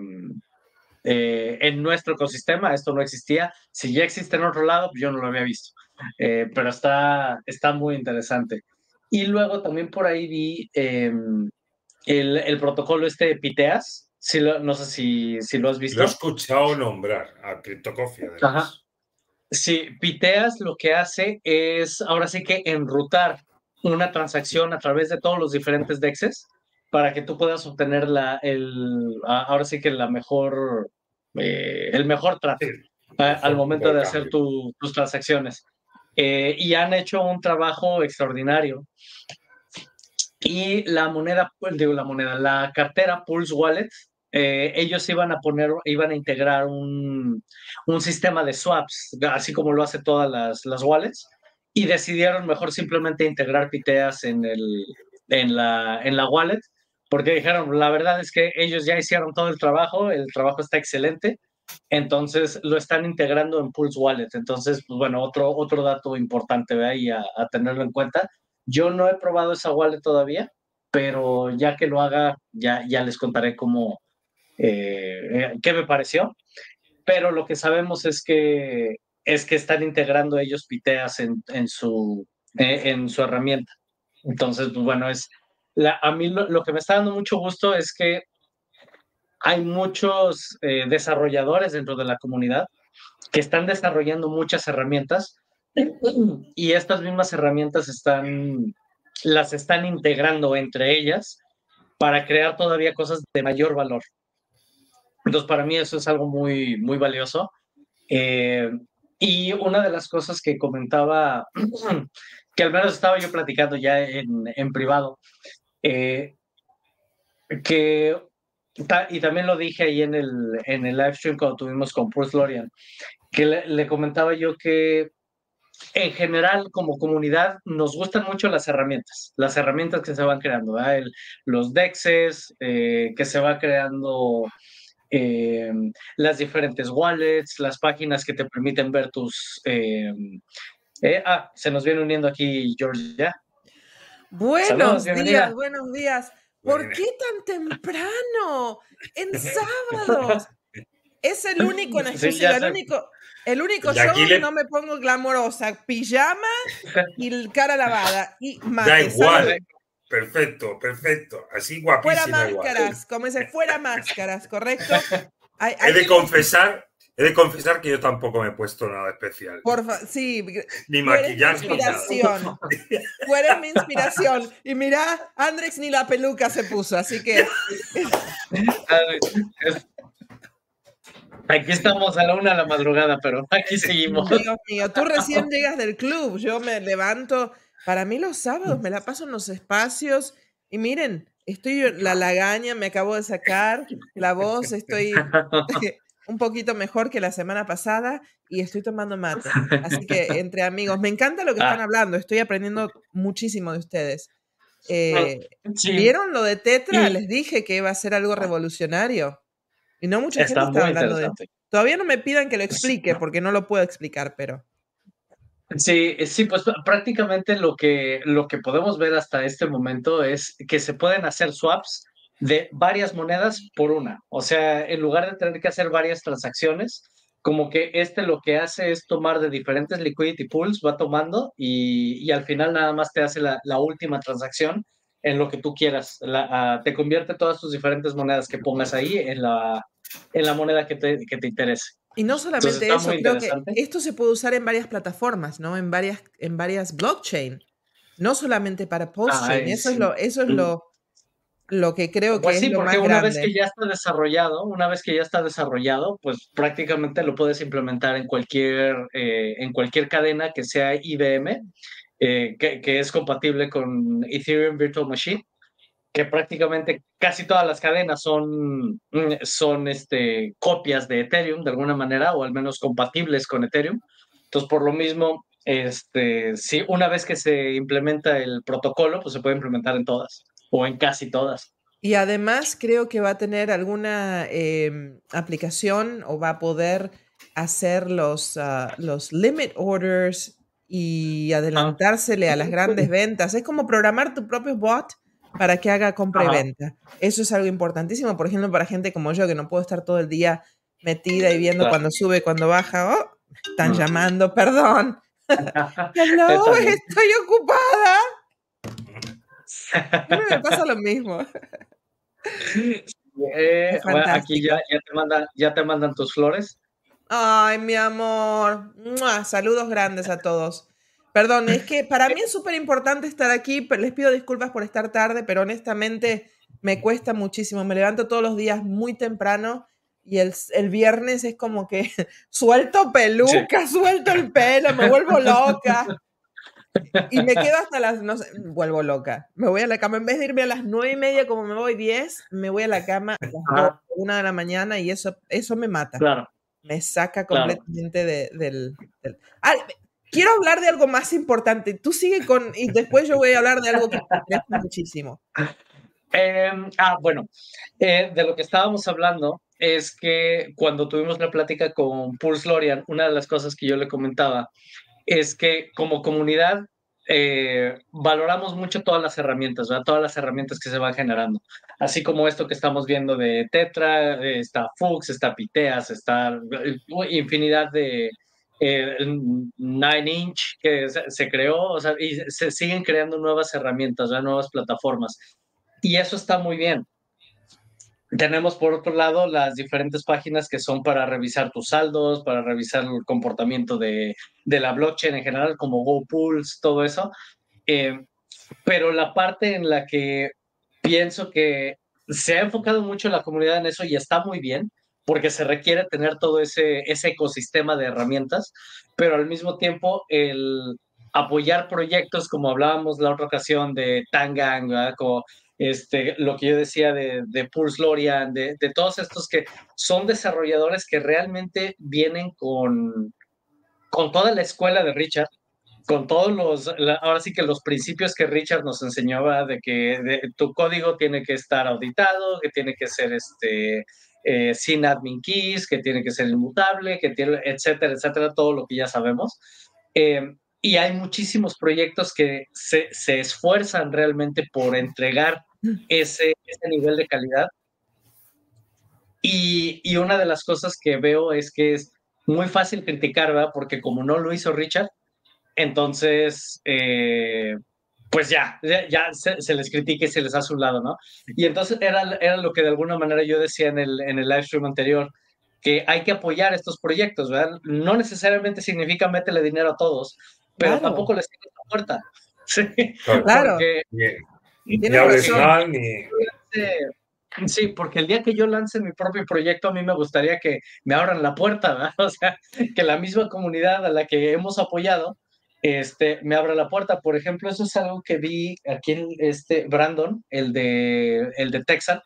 eh, en nuestro ecosistema esto no existía. Si ya existe en otro lado, yo no lo había visto. Eh, pero está, está muy interesante. Y luego también por ahí vi em, el, el, protocolo este de Piteas. Si no sé si, si, lo has visto. Lo he escuchado nombrar a CryptoCoffee. Ajá. Sí, Piteas lo que hace es ahora sí que enrutar una transacción a través de todos los diferentes DEXs para que tú puedas obtener la, el, ahora sí que la mejor, eh, el mejor trato al momento de hacer tus transacciones. Eh, y han hecho un trabajo extraordinario. Y la moneda, pues, digo la moneda, la cartera Pulse Wallet, eh, ellos iban a poner, iban a integrar un, un, sistema de swaps, así como lo hace todas las, las wallets, y decidieron mejor simplemente integrar piteas en, el, en, la, en la wallet porque dijeron, la verdad es que ellos ya hicieron todo el trabajo, el trabajo está excelente, entonces lo están integrando en Pulse Wallet. Entonces, pues, bueno, otro, otro dato importante ahí a, tenerlo en cuenta. Yo no he probado esa wallet todavía, pero ya que lo haga, ya, ya les contaré cómo, eh, qué me pareció. Pero lo que sabemos es que, es que están integrando ellos piteas en, en su, en su herramienta. Entonces, pues bueno, es a mí lo, que me está dando mucho gusto es que hay muchos eh, desarrolladores dentro de la comunidad que están desarrollando muchas herramientas y estas mismas herramientas están, las están integrando entre ellas para crear todavía cosas de mayor valor. Entonces, para mí eso es algo muy, muy valioso. Eh, y una de las cosas que comentaba, [clears throat] que al menos estaba yo platicando ya en, en privado, eh, que, y también lo dije ahí en el, en el live stream cuando tuvimos con Bruce Lorian, que le, comentaba yo que en general como comunidad nos gustan mucho las herramientas, las herramientas que se van creando, los dexes, eh, que se va creando eh, las diferentes wallets, las páginas que te permiten ver tus... Ah, se nos viene uniendo aquí George ya. Buenos días, buenos días. ¿Por qué tan temprano? En [laughs] sábados. Es el único, en el único, el único show que no me pongo glamorosa, pijama y cara lavada. Y [laughs] Da igual. Perfecto, perfecto. Así guapísima. Fuera máscaras, como se fuera máscaras, ¿correcto? [laughs] He de confesar, he de confesar que yo tampoco me he puesto nada especial. Por sí, ni maquillaje. Inspiración. Fuera mi inspiración. Y mira, Andrex ni la peluca se puso, así que. [laughs] Aquí estamos a la una de la madrugada, pero aquí seguimos. Dios mío, tú recién llegas del club, yo me levanto. Para mí los sábados me la paso en los espacios y miren, estoy la lagaña, me acabo de sacar la voz, estoy [laughs] un poquito mejor que la semana pasada y estoy tomando mate. Así [laughs] que entre amigos, me encanta lo que están ah. hablando, estoy aprendiendo muchísimo de ustedes. Eh, ¿Vieron lo de Tetra? Les dije que iba a ser algo revolucionario. Y no mucha gente está hablando de Todavía no me pidan que lo explique porque no lo puedo explicar, pero. Sí, sí, pues prácticamente lo que, lo que podemos ver hasta este momento es que se pueden hacer swaps de varias monedas por una. O sea, en lugar de tener que hacer varias transacciones, como que este lo que hace es tomar de diferentes liquidity pools, va tomando y, al final nada más te hace la, última transacción en lo que tú quieras. Ah, te convierte todas tus diferentes monedas que pongas ahí en la, en la moneda que te, que te interese. Y no solamente eso, creo que esto se puede usar en varias plataformas, ¿no? En varias, en varias blockchain. No solamente para postchain. eso, es lo, eso es lo, lo que creo pues que sí, porque una vez que ya está desarrollado, una vez que ya está desarrollado, pues prácticamente lo puedes implementar en cualquier, eh, en cualquier cadena que sea IBM, eh, que, que, es compatible con Ethereum Virtual Machine, que prácticamente casi todas las cadenas son, mm, son este, copias de Ethereum de alguna manera, o al menos compatibles con Ethereum. Entonces, por lo mismo, este, si una vez que se implementa el protocolo, pues se puede implementar en todas o en casi todas. Y además creo que va a tener alguna em, aplicación o va a poder hacer los, ah, los limit orders y adelantársele a las grandes [laughs] ventas. Es como programar tu propio bot para que haga compra y venta. Eso es algo importantísimo, por ejemplo, para gente como yo que no puedo estar todo el día metida y viendo cuando sube, cuando baja. Oh, están llamando, [laughs] perdón. [laughs] Hello, estoy ocupada. Me pasa lo mismo. Eh, aquí ya, te mandan, ya te mandan tus flores. Ay, mi amor. Saludos grandes a todos. Perdón, es que para mí es súper importante estar aquí. Les pido disculpas por estar tarde, pero honestamente me cuesta muchísimo. Me levanto todos los días muy temprano y el, el viernes es como que [laughs] suelto peluca, suelto el pelo, me vuelvo loca. Y me quedo hasta las, no sé, vuelvo loca. Me voy a la cama, en vez de irme a las nueve y media como me voy diez, me voy a la cama a las una de la mañana y eso, eso me mata. Claro. Me saca completamente de, del... del... quiero hablar de algo más importante. Tú sigue con, y después yo voy a hablar de algo que me gusta muchísimo. Em, ah, bueno, eh, de lo que estábamos hablando es que cuando tuvimos la plática con Pulse Lorian, una de las cosas que yo le comentaba es que como comunidad eh, valoramos mucho todas las herramientas, ¿verdad? todas las herramientas que se van generando. Así como esto que estamos viendo de Tetra, está Fux, está Piteas, está eh, infinidad de eh, Nine Inch que se, creó, o sea, y se siguen creando nuevas herramientas, nuevas plataformas. Y eso está muy bien. Tenemos por otro lado las diferentes páginas que son para revisar tus saldos, para revisar el comportamiento de, de la blockchain en general, como GoPools, todo eso. Eh, pero la parte en la que pienso que se ha enfocado mucho la comunidad en eso y está muy bien, porque se requiere tener todo ese, ese ecosistema de herramientas, pero al mismo tiempo el apoyar proyectos como hablábamos la otra ocasión de Tangang, como este, lo que yo decía de, de Pulse Lorian, de, de, todos estos que son desarrolladores que realmente vienen con, con toda la escuela de Richard, con todos los, ahora sí que los principios que Richard nos enseñaba de que tu código tiene que estar auditado, que tiene que ser este, eh, sin admin keys, que tiene que ser inmutable, que tiene, etcétera, etcétera, todo lo que ya sabemos. Eh, y hay muchísimos proyectos que se, se esfuerzan realmente por entregar ese, ese nivel de calidad. Y, y, una de las cosas que veo es que es muy fácil criticar, ¿verdad? Porque como no lo hizo Richard, entonces, eh, pues ya, ya, se, les critica y se les hace un lado, ¿no? Y entonces era, era lo que de alguna manera yo decía en el, en el live stream anterior, que hay que apoyar estos proyectos, ¿verdad? No necesariamente significa métele dinero a todos, pero tampoco les cierres la puerta. [laughs] Sí, claro. Porque, Sí, porque el día que yo lance mi propio proyecto, a mí me gustaría que me abran la puerta, ¿verdad? [laughs] O sea, que la misma comunidad a la que hemos apoyado, este, me abra la puerta. Por ejemplo, eso es algo que vi aquí en este Brandon, el de, el de Texas,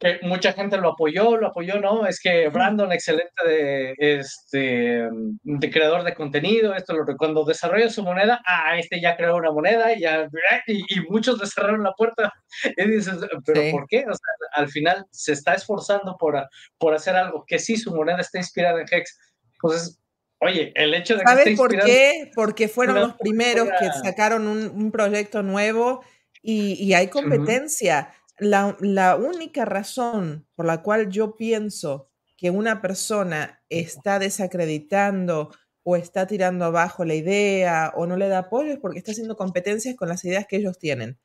que mucha gente lo apoyó, lo apoyó, ¿no? Es que Brandon, excelente de, este, de creador de contenido, esto lo cuando desarrolla su moneda, ah, este ya creó una moneda [laughs] y, ya, y, muchos le cerraron la puerta. [laughs] Y dices, ¿pero por qué? O sea, al final se está esforzando por, por hacer algo que sí, su moneda está inspirada en Hex. Pues Oye, el hecho de que ¿Sabes por qué? Porque fueron los primeros que sacaron un, proyecto nuevo y, y hay competencia la, única razón por la cual yo pienso que una persona está desacreditando o está tirando abajo la idea o no le da apoyo es porque está haciendo competencias con las ideas que ellos tienen.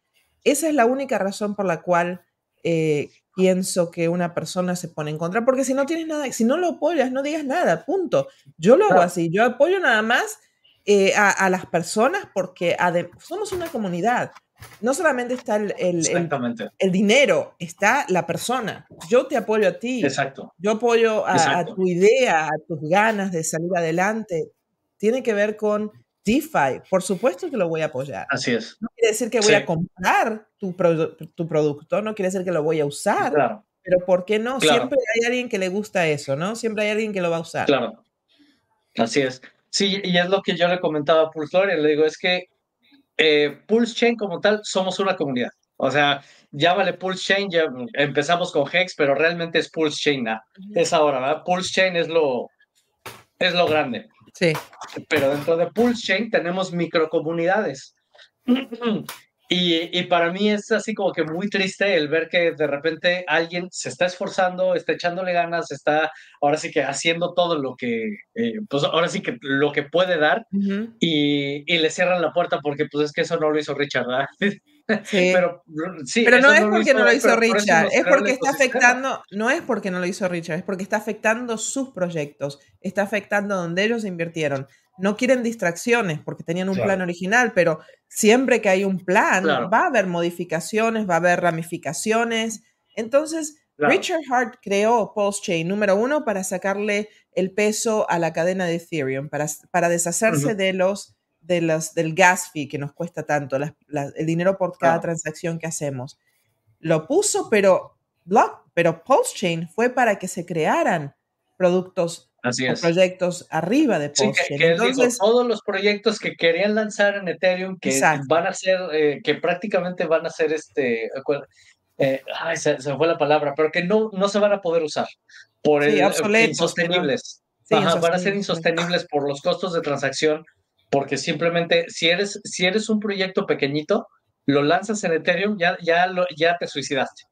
Esa es la única razón por la cual eh, pienso que una persona se pone en contra, porque si no tienes nada, si no lo apoyas, no digas nada, punto. Yo lo hago así, yo apoyo nada más eh, a, las personas porque somos una comunidad no solamente está el, el, dinero, está la persona. Yo te apoyo a ti. Exacto. Yo apoyo a, tu idea, a tus ganas de salir adelante. Tiene que ver con DeFi. Por supuesto que lo voy a apoyar. Así es. No quiere decir que voy a comprar tu, tu, producto, no quiere decir que lo voy a usar. Claro. Pero ¿por qué no? Siempre hay alguien que le gusta eso, ¿no? Siempre hay alguien que lo va a usar. Claro. Así es. Sí, y es lo que yo le comentaba a Pulsor, le digo, es que eh, Pulse Chain como tal, somos una comunidad. O sea, llámale Pulse Chain, ya empezamos con Hex, pero realmente es Pulse Chain. Es ahora, ¿verdad? Pulse Chain es lo, es lo grande. Sí. Pero dentro de Pulse Chain tenemos microcomunidades. [clears throat] Y, y, para mí es así como que muy triste el ver que de repente alguien se está esforzando, está echándole ganas, está ahora sí que haciendo todo lo que, eh, pues ahora sí que lo que puede dar y, y, le cierran la puerta porque pues es que eso no lo hizo Richard, ¿verdad? [laughs] Sí. Pero, sí, pero no es porque no lo hizo Richard, es porque está afectando, no es porque no lo hizo Richard, es porque está afectando sus proyectos, está afectando donde ellos invirtieron no quieren distracciones porque tenían un plan original, pero siempre que hay un plan va a haber modificaciones, va a haber ramificaciones. Entonces, Richard Hart creó Chain número uno para sacarle el peso a la cadena de Ethereum, para, para deshacerse de los, de los, del gas fee que nos cuesta tanto, el dinero por cada transacción que hacemos. Lo puso, pero, block, pero Chain fue para que se crearan productos proyectos arriba de Postchain. Entonces, todos los proyectos que querían lanzar en Ethereum, que van a ser, eh, que prácticamente van a ser este, eh, ay, se, fue la palabra, pero que no, no se van a poder usar por el, insostenibles. van a ser insostenibles por los costos de transacción porque simplemente si eres, si eres un proyecto pequeñito, lo lanzas en Ethereum, ya, ya, lo, ya te suicidaste.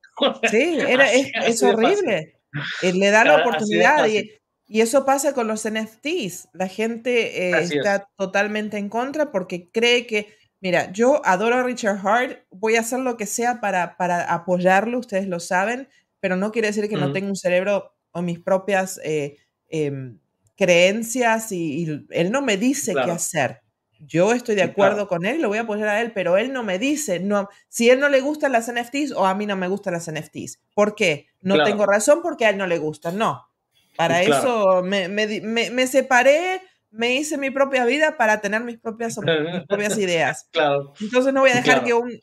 Sí, era, [laughs] es, horrible. Eh, le da la oportunidad y, y, eso pasa con los NFTs. La gente eh, está totalmente en contra porque cree que, mira, yo adoro a Richard Hart, voy a hacer lo que sea para, para apoyarlo, ustedes lo saben, pero no quiere decir que no tenga un cerebro o mis propias eh, em, creencias y, él no me dice qué hacer. Yo estoy de acuerdo con él, lo voy a apoyar a él, pero él no me dice, no, si él no le gustan las NFTs o a mí no me gustan las NFTs. ¿Por qué? No tengo razón porque a él no le gustan, no. Para eso me, me, me, separé, me hice mi propia vida para tener mis propias, mis [laughs] propias ideas. Claro. Entonces no voy a dejar que un...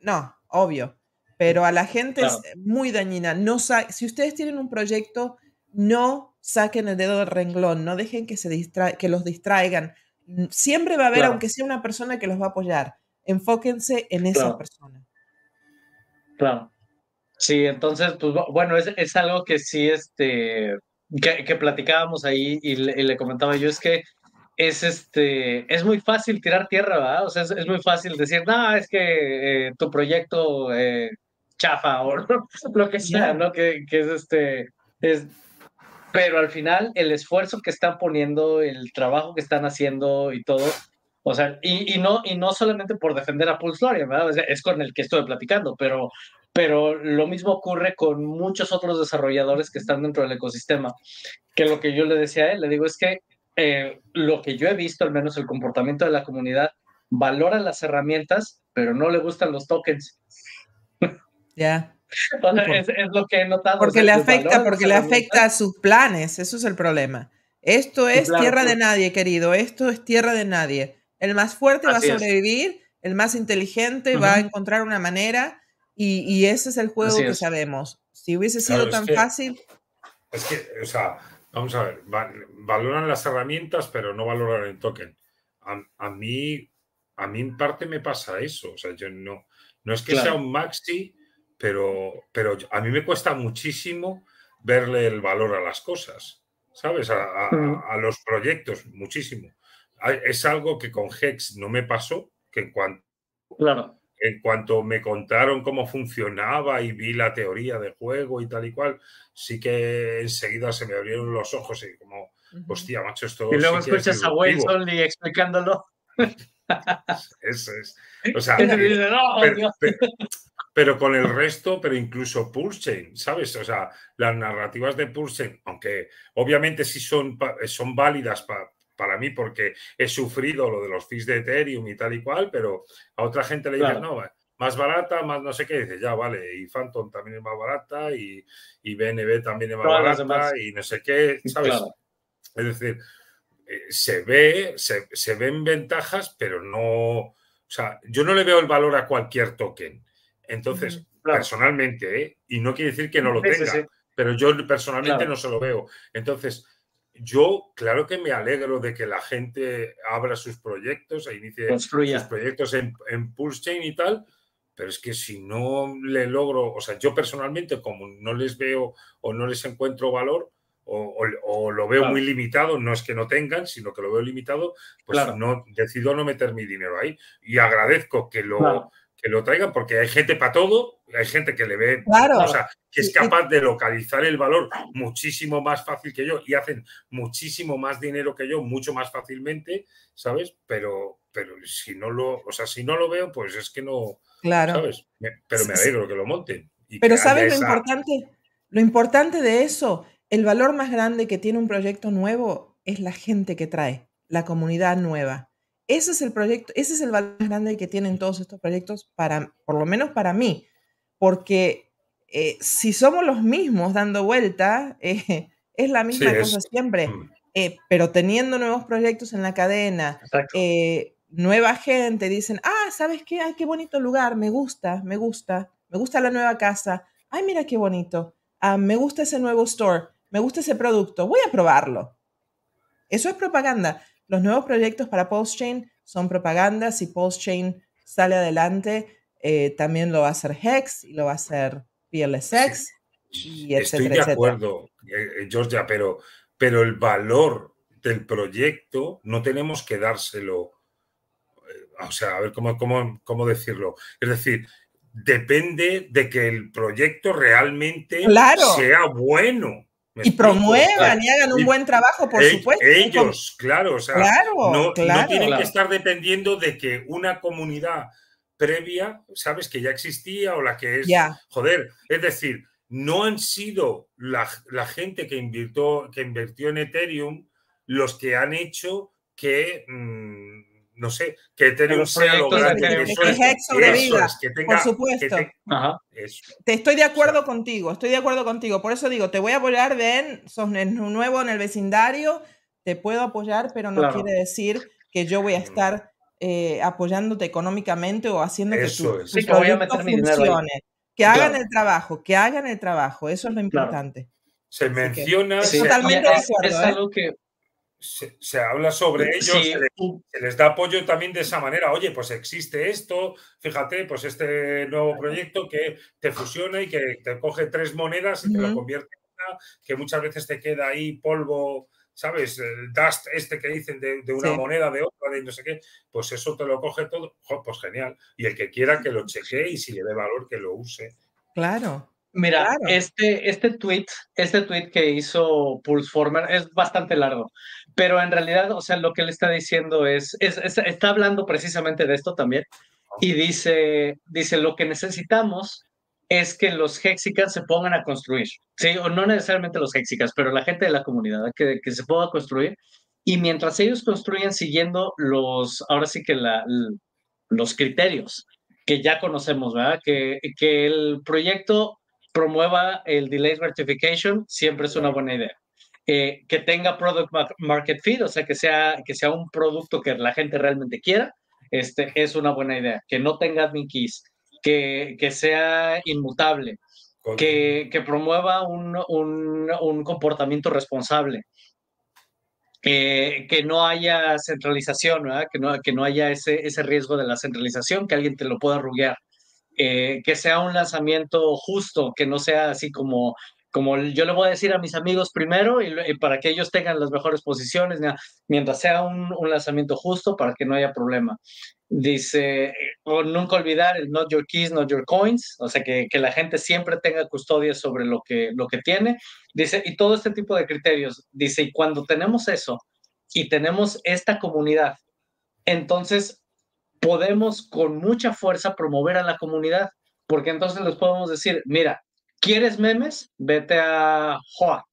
No, obvio. Pero a la gente es muy dañina. No si ustedes tienen un proyecto, no saquen el dedo del renglón, no dejen que, se distra que los distraigan Siempre va a haber, aunque sea una persona que los va a apoyar. Enfóquense en esa persona. Claro. Sí, entonces, pues bueno, es, es algo que sí, este, que, que platicábamos ahí y le, comentaba yo, es que es este, es muy fácil tirar tierra, ¿verdad? O sea, es, muy fácil decir, no, es que eh, tu proyecto eh, chafa o [laughs] lo que sea, ¿no? Que, que es este, es, pero al final el esfuerzo que están poniendo, el trabajo que están haciendo y todo, o sea, y, y no, y no solamente por defender a Pulse ¿verdad? Es con el que estoy platicando, pero, pero lo mismo ocurre con muchos otros desarrolladores que están dentro del ecosistema, que lo que yo le decía a él, le digo es que eh, lo que yo he visto, al menos el comportamiento de la comunidad, valora las herramientas, pero no le gustan los tokens. Ya [laughs] es, lo que he notado. Porque le afecta, porque le afecta a sus planes, eso es el problema. Esto es tierra de nadie, querido, esto es tierra de nadie. El más fuerte va a sobrevivir, el más inteligente va a encontrar una manera y, ese es el juego que sabemos. Si hubiese sido tan fácil... Es que, o sea, vamos a ver, valoran las herramientas, pero no valoran el token. A, mí, a mí en parte me pasa eso, o sea, yo no, no es que sea un maxi, pero, pero a mí me cuesta muchísimo verle el valor a las cosas, ¿sabes? A, mm. los proyectos, muchísimo. Es algo que con Hex no me pasó, que en cuanto, claro. En cuanto me contaron cómo funcionaba y vi la teoría de juego y tal y cual, sí que enseguida se me abrieron los ojos y como, hostia, macho, esto... Y luego escuchas a Wayne Only explicándolo. [laughs] Eso es. O sea, [laughs] pero con el resto, pero incluso Pulsechain, ¿sabes? O sea, las narrativas de Pulsechain, aunque obviamente sí son, son válidas para mí porque he sufrido lo de los fees de Ethereum y tal y cual, pero a otra gente le dices, no, más barata, más no sé qué, dices, ya, vale, y Phantom también es más barata y, y BNB también es más barata y no sé qué, [laughs] ¿sabes? Es decir, eh, se ve, se, se ven ventajas, pero no, o sea, yo no le veo el valor a cualquier token. Entonces, personalmente, ¿eh? y no quiere decir que no lo tenga, pero yo personalmente no se lo veo. Entonces, yo, claro que me alegro de que la gente abra sus proyectos e inicie sus proyectos en, en Pulse Chain y tal, pero es que si no le logro, o sea, yo personalmente, como no les veo o no les encuentro valor, o, lo veo muy limitado, no es que no tengan, sino que lo veo limitado, pues no decido no meter mi dinero ahí. Y agradezco que lo, que lo traigan, porque hay gente para todo, hay gente que le ve, o sea, que es capaz de localizar el valor muchísimo más fácil que yo y hacen muchísimo más dinero que yo, mucho más fácilmente, ¿sabes? Pero, pero si no lo, o sea, si no lo veo, pues es que no, claro. ¿sabes? pero me alegro que lo monten. pero ¿sabes lo importante? Lo importante de eso, el valor más grande que tiene un proyecto nuevo es la gente que trae, la comunidad nueva. Ese es el proyecto, ese es el valor más grande que tienen todos estos proyectos, para, por lo menos para mí, porque eh, si somos los mismos dando vuelta, [laughs] eh, es la misma cosa siempre, mm. eh, pero teniendo nuevos proyectos en la cadena, nueva gente, dicen, ah, ¿sabes qué? Ay, qué bonito lugar, me gusta, me gusta, me gusta la nueva casa, ay, mira qué bonito, ah, me gusta ese nuevo store, me gusta ese producto, voy a probarlo. Eso es propaganda. Los nuevos proyectos para PostChain son propaganda. Si PostChain sale adelante, eh, también lo va a hacer Hex y lo va a hacer PLSX. Y Estoy de acuerdo, eh, eh, Georgia, pero, pero el valor del proyecto no tenemos que dárselo. Eh, o sea, a ver cómo, cómo, cómo decirlo. Es decir, depende de que el proyecto realmente sea bueno. Y promuevan y hagan un buen trabajo, por supuesto. Ellos, claro, o sea, no, tienen que estar dependiendo de que una comunidad previa, sabes, que ya existía o la que es. Joder, es decir, no han sido la, gente que invirtió, que invirtió en Ethereum los que han hecho que. Mm, no sé, que Ethereum sea lo grande que, que por supuesto. te, estoy de acuerdo contigo, estoy de acuerdo contigo. Por eso digo, te voy a apoyar, Ben, sos nuevo en el vecindario, te puedo apoyar, pero no quiere decir que yo voy a mm. estar eh, apoyándote económicamente o haciendo que tu, proyecto funcione. Que hagan el trabajo, que hagan el trabajo, eso es lo importante. Se menciona... totalmente de acuerdo. Es ¿eh? algo que se, habla sobre ellos, se, les, da apoyo también de esa manera. Oye, pues existe esto, fíjate, pues este nuevo proyecto que te fusiona y que te coge tres monedas y te lo convierte en una, que muchas veces te queda ahí polvo, ¿sabes? El dust este que dicen de, una moneda, de otra, de no sé qué, pues eso te lo coge todo, pues genial. Y el que quiera que lo chequee y si le dé valor que lo use. Claro. Mira, este, este tweet, este tweet que hizo Pulseformer es bastante largo, pero en realidad, o sea, lo que él está diciendo es, está hablando precisamente de esto también y dice, dice, lo que necesitamos es que los hexicas se pongan a construir, ¿sí? O no necesariamente los hexicas, pero la gente de la comunidad, que, que se pueda construir y mientras ellos construyen siguiendo los, ahora sí que la, los criterios que ya conocemos, ¿verdad? Que, que el proyecto promueva el Delay Certification, siempre es una buena idea. Eh, que tenga product market fit, o sea, que sea, que sea un producto que la gente realmente quiera, este, es una buena idea. Que no tenga admin keys, que, que sea inmutable, que, que promueva un, un, un, comportamiento responsable, que no haya centralización, Que, no, que no haya ese, ese riesgo de la centralización, que alguien te lo pueda ruguear. Eh, que sea un lanzamiento justo, que no sea así como, como yo le voy a decir a mis amigos primero y, para que ellos tengan las mejores posiciones, mientras sea un, lanzamiento justo para que no haya problema. Dice, o nunca olvidar el not your keys, not your coins, o sea, que, que, la gente siempre tenga custodia sobre lo que, lo que tiene. Dice, y todo este tipo de criterios. Dice, y cuando tenemos eso y tenemos esta comunidad, entonces podemos con mucha fuerza promover a la comunidad, porque entonces les podemos decir, mira, ¿quieres memes? Vete a Joa.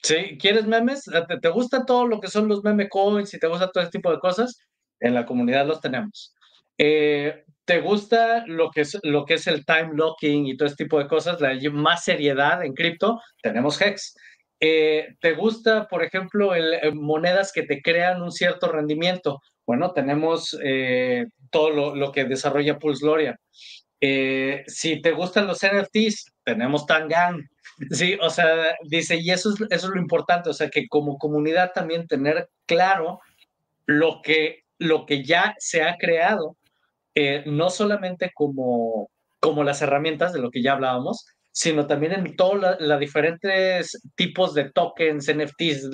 ¿Sí? ¿Quieres memes? ¿Te, gusta todo lo que son los meme coins y te gusta todo ese tipo de cosas? En la comunidad los tenemos. Eh, ¿Te gusta lo que, es, lo que es el time locking y todo ese tipo de cosas? La más seriedad en cripto, tenemos Hex. Eh, ¿Te gusta, por ejemplo, el, eh, monedas que te crean un cierto rendimiento? Bueno, tenemos eh, todo lo, que desarrolla Pulse Gloria. si te gustan los NFTs, tenemos Tangang. [laughs] Sí, o sea, dice, y eso es, eso es lo importante, o sea, que como comunidad también tener claro lo que, lo que ya se ha creado, no solamente como, como las herramientas de lo que ya hablábamos, sino también en todos los diferentes tipos de tokens, NFTs,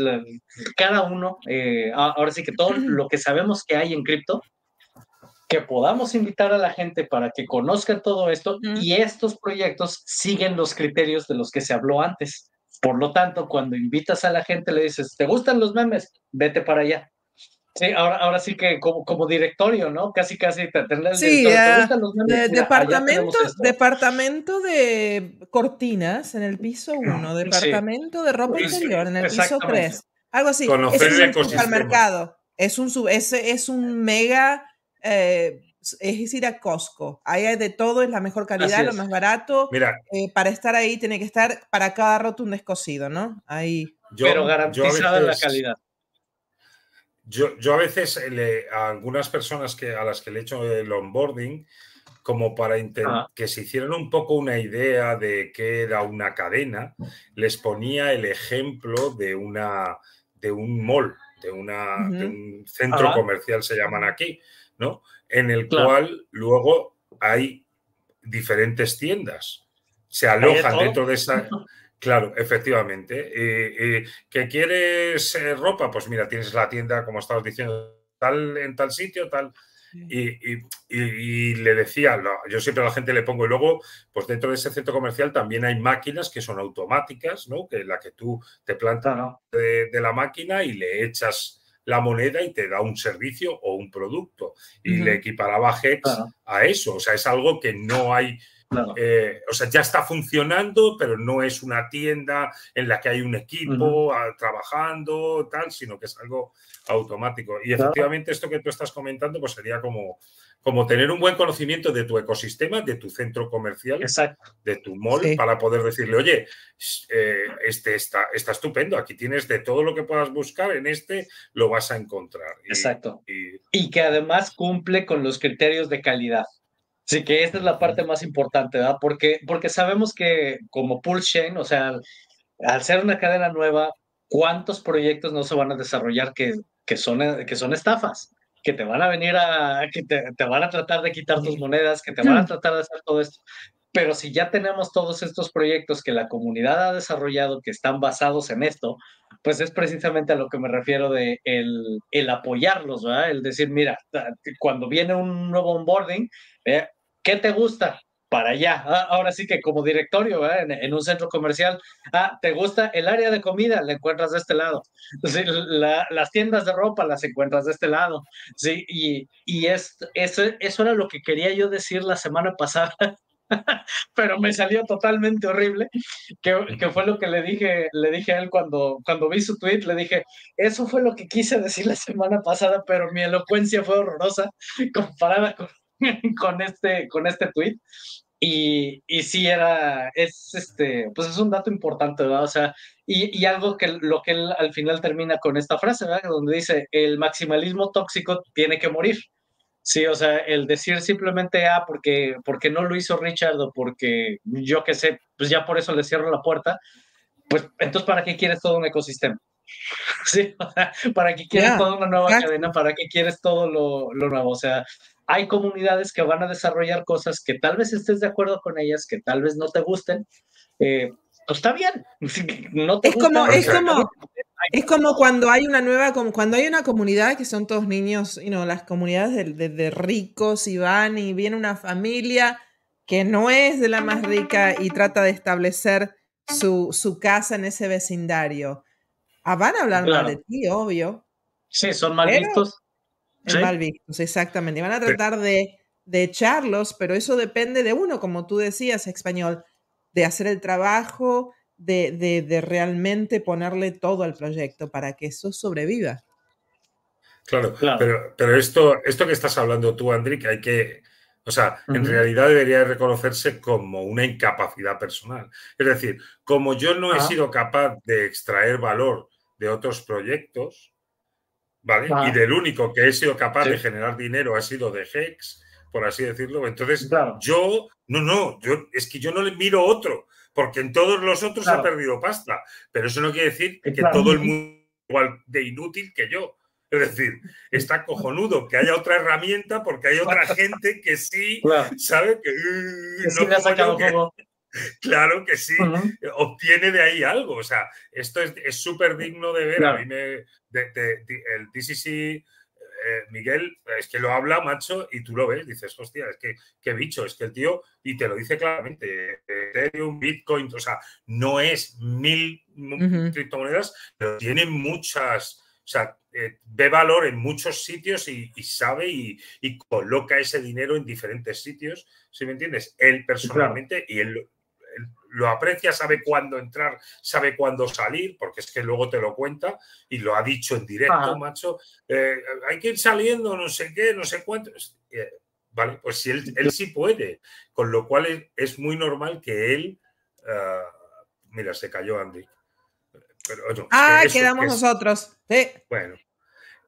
cada uno, eh, ahora sí que todo lo que sabemos que hay en cripto, que podamos invitar a la gente para que conozcan todo esto y estos proyectos siguen los criterios de los que se habló antes. Por lo tanto, cuando invitas a la gente, le dices, ¿te gustan los memes? Vete para allá. Sí, ahora, ahora sí que como, como directorio, ¿no? Casi, casi tener sí, ah, departamento, departamento de cortinas en el piso 1, departamento de ropa interior en el piso 3. Algo así. Conocer es un supermercado. Es un, es, es un mega, eh, es decir, a Costco. Ahí hay de todo, es la mejor calidad, lo más barato. Mira. Eh, para estar ahí tiene que estar para cada roto un descosido, ¿no? Ahí. Pero garantizada la calidad. Yo, yo a veces le, a algunas personas que, a las que le he hecho el onboarding, como para que se hicieran un poco una idea de qué era una cadena, les ponía el ejemplo de, una, de un mall, de, una, un centro comercial, se llaman aquí, ¿no? En el cual luego hay diferentes tiendas. Se alojan dentro de esa [laughs] Claro, efectivamente. Eh, eh, ¿Que quieres eh, ropa? Pues mira, tienes la tienda, como estabas diciendo, tal en tal sitio, tal. Y, le decía, yo siempre a la gente le pongo, y luego, pues dentro de ese centro comercial también hay máquinas que son automáticas, ¿no? Que la que tú te plantas de, la máquina y le echas la moneda y te da un servicio o un producto. Y le equiparaba Hex a eso. O sea, es algo que no hay eh, o sea, ya está funcionando, pero no es una tienda en la que hay un equipo trabajando, tal, sino que es algo automático. Y efectivamente esto que tú estás comentando, pues sería como, como tener un buen conocimiento de tu ecosistema, de tu centro comercial, de tu mall, para poder decirle, oye, eh, este está, está estupendo, aquí tienes de todo lo que puedas buscar, en este lo vas a encontrar. Exacto. y que además cumple con los criterios de calidad. Sí, que esta es la parte más importante, ¿verdad? Porque, porque sabemos que como Pulse Chain, o sea, al ser una cadena nueva, ¿cuántos proyectos no se van a desarrollar que, que, son, que son estafas? Que te van a venir a, que te, te van a tratar de quitar tus monedas, que te van a [clears throat] tratar de hacer todo esto. Pero si ya tenemos todos estos proyectos que la comunidad ha desarrollado, que están basados en esto, pues es precisamente a lo que me refiero de el, el apoyarlos, ¿verdad? El decir, mira, cuando viene un nuevo onboarding, eh, ¿Qué te gusta? Para allá. Ah, ahora sí que como directorio en, un centro comercial, ah, ¿te gusta el área de comida? La encuentras de este lado. las tiendas de ropa las encuentras de este lado. Sí, y, y es, eso, eso era lo que quería yo decir la semana [laughs] pasada pero me salió totalmente horrible, que, que, fue lo que le dije, le dije a él cuando, cuando vi su tweet, le dije, eso fue lo que quise decir la semana pasada, pero mi elocuencia fue horrorosa comparada con, [laughs] con este, con este tweet. Y, y sí era, es este, pues es un dato importante, ¿verdad? O sea, y, y, algo que lo que él al final termina con esta frase, ¿verdad? Donde dice, el maximalismo tóxico tiene que morir. Sí, o sea, el decir simplemente, ah, porque, porque no lo hizo Richard o porque yo qué sé, pues ya por eso le cierro la puerta, pues entonces, ¿para qué quieres todo un ecosistema? [laughs] Sí, o sea, ¿para qué quieres toda una nueva cadena? ¿Para qué quieres todo lo, lo nuevo? O sea, hay comunidades que van a desarrollar cosas que tal vez estés de acuerdo con ellas, que tal vez no te gusten. Eh, pues está bien. [laughs] No te es, como, es, como, es como cuando hay una nueva, como cuando hay una comunidad que son todos niños, you know, las comunidades de, ricos y van y viene una familia que no es de la más rica y trata de establecer su, su casa en ese vecindario. Ah, van a hablar mal de ti, obvio. Sí, son mal vistos mal vistos, exactamente. Y van a tratar de, echarlos, pero eso depende de uno, como tú decías, español, de hacer el trabajo, de, realmente ponerle todo al proyecto para que eso sobreviva. Claro, Pero, pero esto, esto que estás hablando tú, Andrick, hay que, o sea, en realidad debería reconocerse como una incapacidad personal. Es decir, como yo no he sido capaz de extraer valor de otros proyectos, ¿vale? Y del único que he sido capaz de generar dinero ha sido de Hex, por así decirlo. Entonces, yo, no, no, yo, es que yo no le miro otro, porque en todos los otros ha perdido pasta. Pero eso no quiere decir que todo el mundo es igual de inútil que yo. Es decir, está cojonudo que haya otra herramienta porque hay otra [laughs] gente que sí sabe que, no [laughs] [laughs] Claro que sí, obtiene de ahí algo. O sea, esto es súper digno de ver. A mí me, el DCC, eh, Miguel, es que lo habla, macho, y tú lo ves, dices, hostia, es que qué bicho, es que el tío, y te lo dice claramente, Ethereum, Bitcoin, o sea, no es mil criptomonedas, pero tiene muchas, o sea, eh, ve valor en muchos sitios y, sabe y, coloca ese dinero en diferentes sitios, si me entiendes? Él personalmente y él lo aprecia, sabe cuándo entrar, sabe cuándo salir, porque es que luego te lo cuenta y lo ha dicho en directo, macho. Eh, hay que ir saliendo, no sé qué, no sé cuánto. Eh, vale, pues si él, él, sí puede, con lo cual es, muy normal que él. Eh, mira, se cayó Andy. ah, quedamos nosotros. Bueno.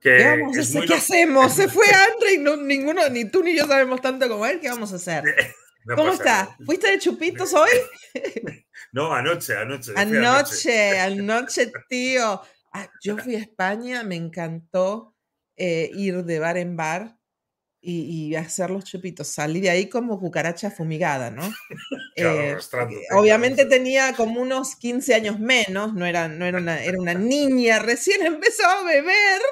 ¿Qué, ¿Qué hacemos? Se fue [laughs] André no, ninguno, ni tú ni yo sabemos tanto como él. ¿Qué vamos a hacer? ¿Cómo está? ¿Fuiste de chupitos hoy? [laughs] no, anoche, anoche. Anoche, anoche, [laughs] tío. Ah, yo fui a España, me encantó eh, ir de bar en bar y, hacer los chupitos. Salí de ahí como cucaracha fumigada, ¿no? [laughs] Eh, obviamente tenía como unos 15 años menos, no era, no era, una, era una niña, recién empezaba a beber.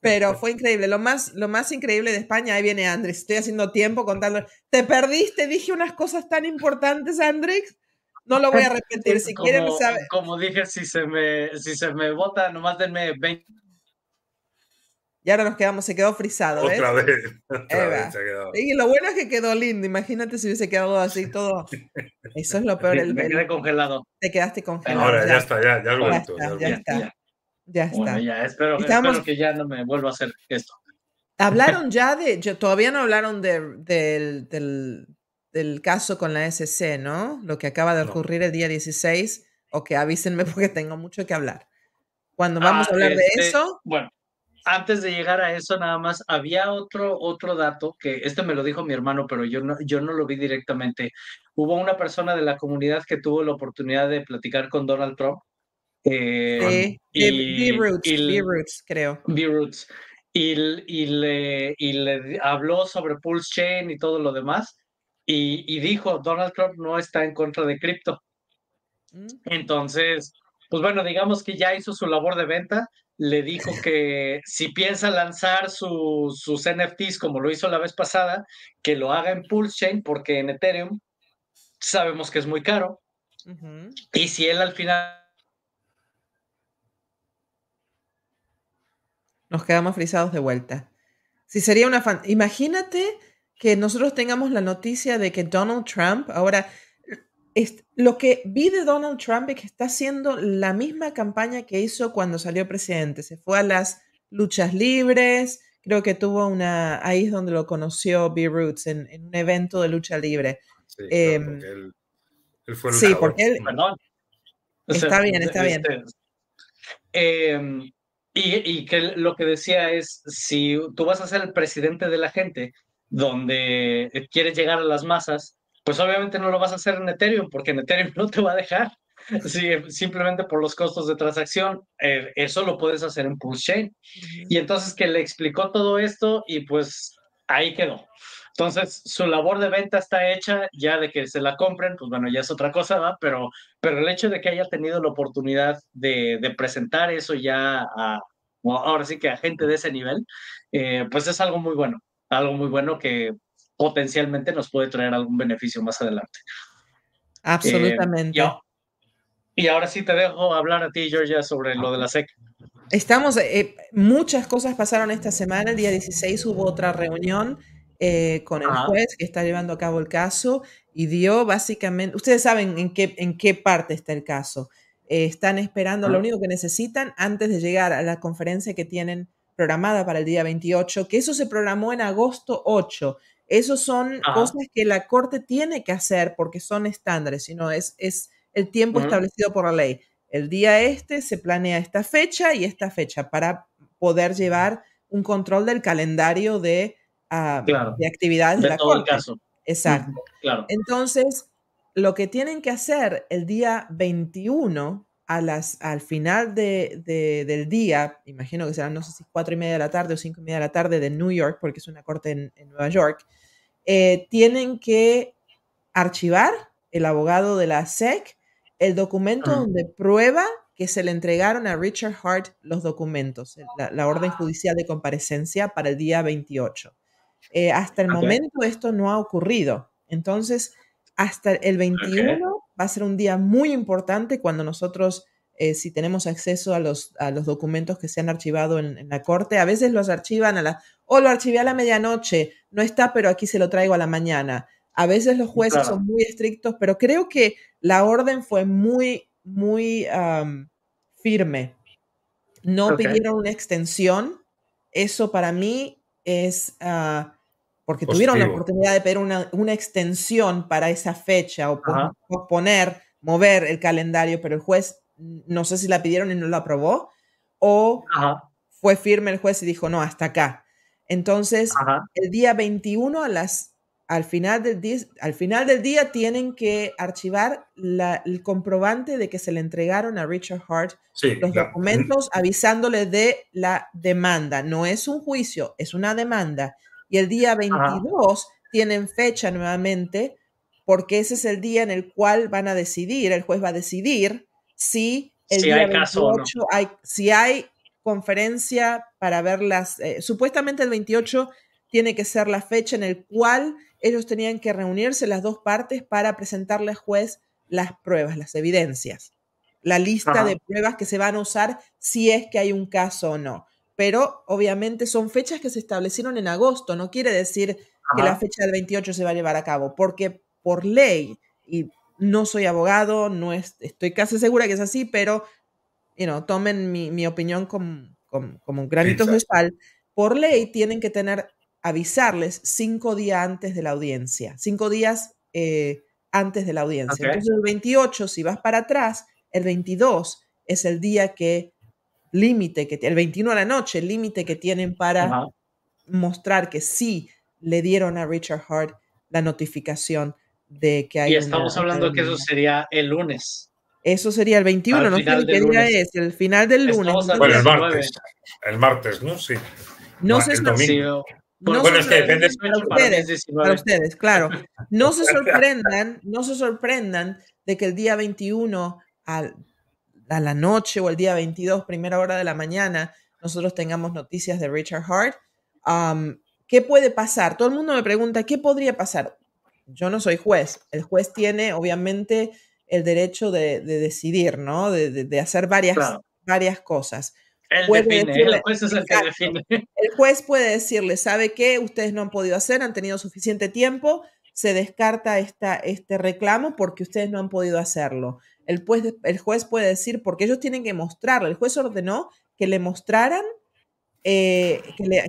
Pero fue increíble. Lo más, lo más increíble de España, ahí viene Andrés. Estoy haciendo tiempo contando. Te perdiste, dije unas cosas tan importantes, Andrés. No lo voy a repetir. Si quieren saber. Como dije, si se me, si se me vota, nomás denme 20 y ahora nos quedamos, se quedó frisado. Otra vez. Otra vez Y lo bueno es que quedó lindo. Imagínate si hubiese quedado así todo. Eso es lo peor. El, Me quedé congelado. Te quedaste congelado. Ahora ya, está, ya, ya, ya, está, ya, está. Ya, está. Bueno, ya, espero, espero, que ya no me vuelva a hacer esto. Hablaron ya de, yo, todavía no hablaron de, del, del, del, caso con la SC, ¿no? Lo que acaba de ocurrir el día 16, o que avísenme [laughs] porque tengo mucho que hablar. Cuando vamos a ah, hablar de este, eso. Bueno, antes de llegar a eso, nada más, había otro, otro dato que este me lo dijo mi hermano, pero yo no, yo no lo vi directamente. Hubo una persona de la comunidad que tuvo la oportunidad de platicar con Donald Trump. Eh, y, B-Roots, creo. B-Roots. Y, y, le, y le habló sobre Pulse Chain y todo lo demás. Y, y dijo, Donald Trump no está en contra de cripto. Mm. Entonces, pues bueno, digamos que ya hizo su labor de venta le dijo que si piensa lanzar sus NFTs como lo hizo la vez pasada, que lo haga en Pulse Chain, porque en Ethereum sabemos que es muy caro. Y si él al final... Nos quedamos frisados de vuelta. Si sería una fan... Imagínate que nosotros tengamos la noticia de que Donald Trump ahora lo que vi de Donald Trump es que está haciendo la misma campaña que hizo cuando salió presidente. Se fue a las luchas libres, creo que tuvo una, ahí es donde lo conoció B. Roots, en, un evento de lucha libre. Sí, em, porque él, fue Sí, porque él... Perdón. Está bien, está bien. Este, em, y, y que lo que decía es, si tú vas a ser el presidente de la gente, donde quieres llegar a las masas, pues obviamente no lo vas a hacer en Ethereum porque en Ethereum [laughs] no te va a dejar. simplemente por los costos de transacción, eh, eso lo puedes hacer en Pulse Chain. Y entonces que le explicó todo esto y pues ahí quedó. Entonces, su labor de venta está hecha, ya de que se la compren, pues bueno, ya es otra cosa, ¿va? Pero, pero el hecho de que haya tenido la oportunidad de, de presentar eso ya a, ahora sí que a gente de ese nivel, eh, pues es algo muy bueno, algo muy bueno que potencialmente nos puede traer algún beneficio más adelante. Absolutamente. Eh, y ahora sí te dejo hablar a ti, Georgia, sobre lo de la SEC. Estamos, eh, muchas cosas pasaron esta semana. El día 16 hubo otra reunión eh, con el juez que está llevando a cabo el caso y dio básicamente, ustedes saben en qué, en qué parte está el caso. están esperando, lo único que necesitan antes de llegar a la conferencia que tienen programada para el día 28, que eso se programó en agosto 8. Esos son cosas que la Corte tiene que hacer porque son estándares, sino es, es el tiempo establecido por la ley. El día este se planea esta fecha y esta fecha para poder llevar un control del calendario de, ah, de actividades de, la Corte. Exacto. claro. Entonces, lo que tienen que hacer el día 21 a las, al final de, del día, imagino que serán, no sé si cuatro y media de la tarde o cinco y media de la tarde de New York, porque es una corte en Nueva York, eh, tienen que archivar el abogado de la SEC el documento donde prueba que se le entregaron a Richard Hart los documentos, la, orden judicial de comparecencia para el día 28. Eh, hasta el momento esto no ha ocurrido. Entonces, hasta el 21 va a ser un día muy importante cuando nosotros, eh, si tenemos acceso a los, a los documentos que se han archivado en, en, la corte, a veces los archivan a la, o lo archivé a la medianoche, no está, pero aquí se lo traigo a la mañana. A veces los jueces son muy estrictos, pero creo que la orden fue muy, muy firme. No pidieron una extensión. Eso para mí es ah, porque tuvieron la oportunidad de pedir una, extensión para esa fecha o poner, mover el calendario, pero el juez no sé si la pidieron y no la aprobó o fue firme el juez y dijo, no, hasta acá. Entonces, el día 21 a las, al final del día, al final del día tienen que archivar el comprobante de que se le entregaron a Richard Hart los documentos avisándole de la demanda. No es un juicio, es una demanda. Y el día 22 tienen fecha nuevamente porque ese es el día en el cual van a decidir, el juez va a decidir si el día hay 28 hay, si hay conferencia para verlas. Eh, supuestamente el 28 tiene que ser la fecha en el cual ellos tenían que reunirse las dos partes para presentarle al juez las pruebas, las evidencias, la lista de pruebas que se van a usar si es que hay un caso o no. Pero obviamente son fechas que se establecieron en agosto, no quiere decir que la fecha del 28 se va a llevar a cabo, porque por ley, y no soy abogado, no estoy casi segura que es así, pero you know, tomen mi, opinión como, como, un granito de sal, por ley tienen que tener avisarles cinco días antes de la audiencia, cinco días eh, antes de la audiencia. Entonces el 28, si vas para atrás, el 22 es el día que límite, que el 21 a la noche, el límite que tienen para mostrar que sí le dieron a Richard Hart la notificación de que hay. Y estamos hablando que eso sería el lunes. Eso sería el 21, no sé qué día es, el final del lunes. Bueno, el martes. El martes, ¿no? Sí. No, sé si no bueno, es que depende para ustedes, para ustedes, claro. No se [laughs] sorprendan, no se sorprendan de que el día 21 a, la noche o el día 22, primera hora de la mañana, nosotros tengamos noticias de Richard Hart. ¿Qué puede pasar? Todo el mundo me pregunta, ¿qué podría pasar? Yo no soy juez. El juez tiene, obviamente, el derecho de, decidir, ¿no? De, hacer varias, varias cosas el juez es el que define. El juez puede decirle, ¿sabe qué? Ustedes no han podido hacer, han tenido suficiente tiempo, se descarta esta, este reclamo porque ustedes no han podido hacerlo. El juez, el juez puede decir, porque ellos tienen que mostrarle, el juez ordenó que le mostraran, eh,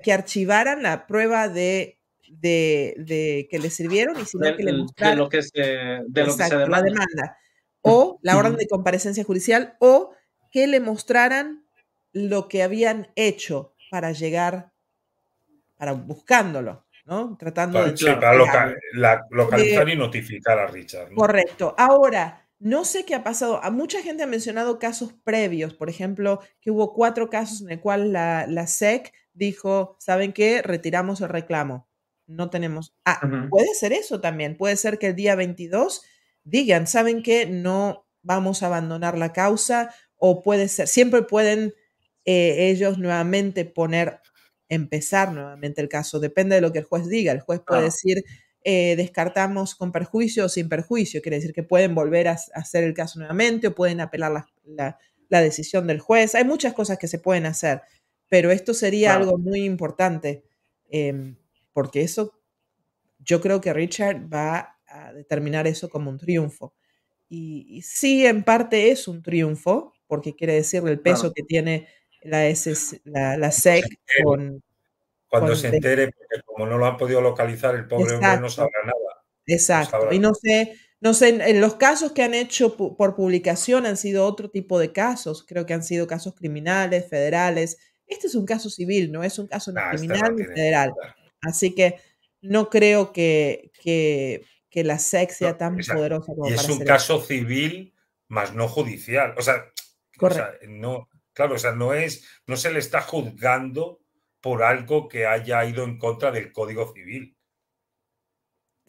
que, archivaran la prueba de, de, que le sirvieron y sino que le mostraran de lo que se, de lo que se la demanda. O la orden de comparecencia judicial, o que le mostraran lo que habían hecho para llegar, para buscándolo, ¿no? Tratando de... Sí, para localizar y notificar a Richard. Correcto. Ahora, no sé qué ha pasado. A mucha gente ha mencionado casos previos, por ejemplo, que hubo cuatro casos en el cual la, la SEC dijo, ¿saben qué? Retiramos el reclamo. No tenemos... Ah, puede ser eso también. Puede ser que el día 22 digan, ¿saben qué? No vamos a abandonar la causa o puede ser, siempre pueden eh, ellos nuevamente poner, empezar nuevamente el caso. Depende de lo que el juez diga. El juez puede decir, eh, descartamos con perjuicio o sin perjuicio. Quiere decir que pueden volver a, hacer el caso nuevamente o pueden apelar la, decisión del juez. Hay muchas cosas que se pueden hacer, pero esto sería algo muy importante em, porque eso, yo creo que Richard va a determinar eso como un triunfo. Y, sí, en parte es un triunfo, porque quiere decir el peso que tiene la, la, la SEC con... Cuando se entere, porque como no lo han podido localizar, el pobre hombre no sabrá nada. Exacto. Y no sé, no sé, en los casos que han hecho por publicación han sido otro tipo de casos. Creo que han sido casos criminales, federales. Este es un caso civil, no es un caso ah, este criminal ni federal. Así que no creo que, que, que la SEC sea tan poderosa como y es un caso civil, más no judicial. O sea, Correcto. O sea, no, Claro, o sea, no es, no se le está juzgando por algo que haya ido en contra del Código Civil.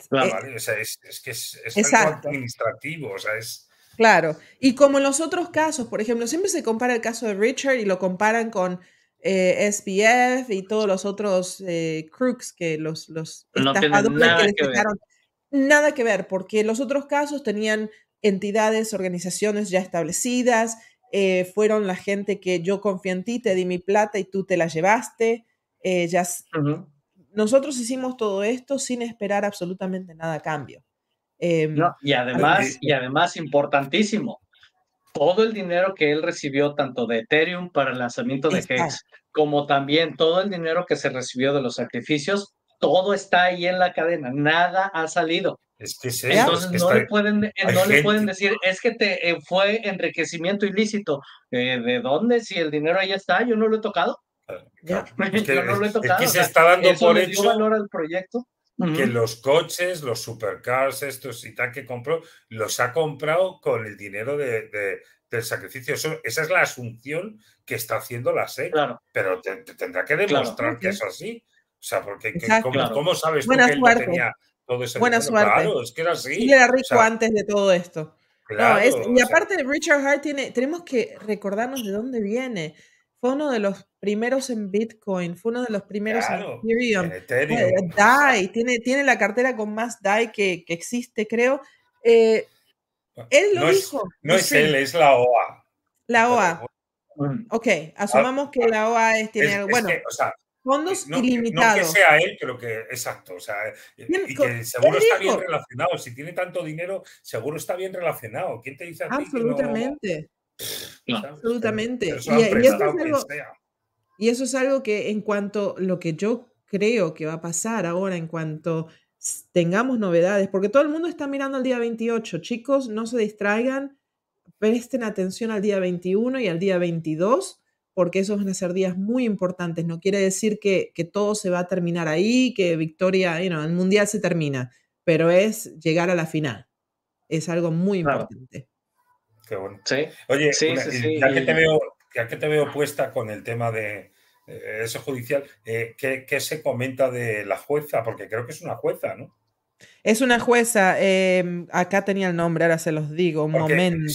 Claro. O sea, es, que es, algo administrativo, o sea, es... Claro, y como en los otros casos, por ejemplo, siempre se compara el caso de Richard y lo comparan con eh, SBF y todos los otros eh, crooks que los, los estafadores nada que, les Nada que ver, porque los otros casos tenían entidades, organizaciones ya establecidas, eh, fueron la gente que yo confié en ti, te di mi plata y tú te la llevaste. Eh, ya, Nosotros hicimos todo esto sin esperar absolutamente nada a cambio. Em, y además, y además, importantísimo, todo el dinero que él recibió, tanto de Ethereum para el lanzamiento de Hex, como también todo el dinero que se recibió de los sacrificios, todo está ahí en la cadena, nada ha salido. Es que Entonces no, le pueden, eh, no le pueden decir, es que te eh, fue enriquecimiento ilícito. Eh, ¿De dónde? Si el dinero ahí está, yo no lo he tocado. [laughs] yo no lo he tocado. se está dando por hecho. valor al proyecto? que los coches, los supercars, estos y tal que compró, los ha comprado con el dinero de, del sacrificio. esa es la asunción que está haciendo la SEC. Pero te, tendrá que demostrar que es así. O sea, porque ¿cómo, sabes tú que él no tenía todo ese Buena suerte. Claro, es que era así. Sí, era rico antes de todo esto. y aparte, Richard Hart tiene, tenemos que recordarnos de dónde viene. Fue uno de los primeros en Bitcoin, fue uno de los primeros en Ethereum. En DAI, tiene, tiene la cartera con más DAI que, que existe, creo. Eh, él lo dijo. no es él, es la OA. La OA. Ok, asumamos que la OA tiene algo. Bueno, fondos ilimitados. No que sea él, creo que exacto. O sea, y que seguro está bien relacionado. Si tiene tanto dinero, seguro está bien relacionado. ¿Quién te dice a ti Absolutamente. Absolutamente. Y, y, eso es algo, y eso es algo que en cuanto lo que yo creo que va a pasar ahora, en cuanto tengamos novedades, porque todo el mundo está mirando al día 28. Chicos, no se distraigan, presten atención al día 21 y al día 22, porque esos van a ser días muy importantes. No quiere decir que, todo se va a terminar ahí, que Victoria, you el Mundial se termina, pero es llegar a la final. Es algo muy importante. Qué bueno. Oye, ya, Que te veo, ya que te veo puesta con el tema de, eh, eso judicial, eh, ¿qué, se comenta de la jueza? Porque creo que es una jueza, ¿no? Es una jueza, em, acá tenía el nombre, ahora se los digo, un momento.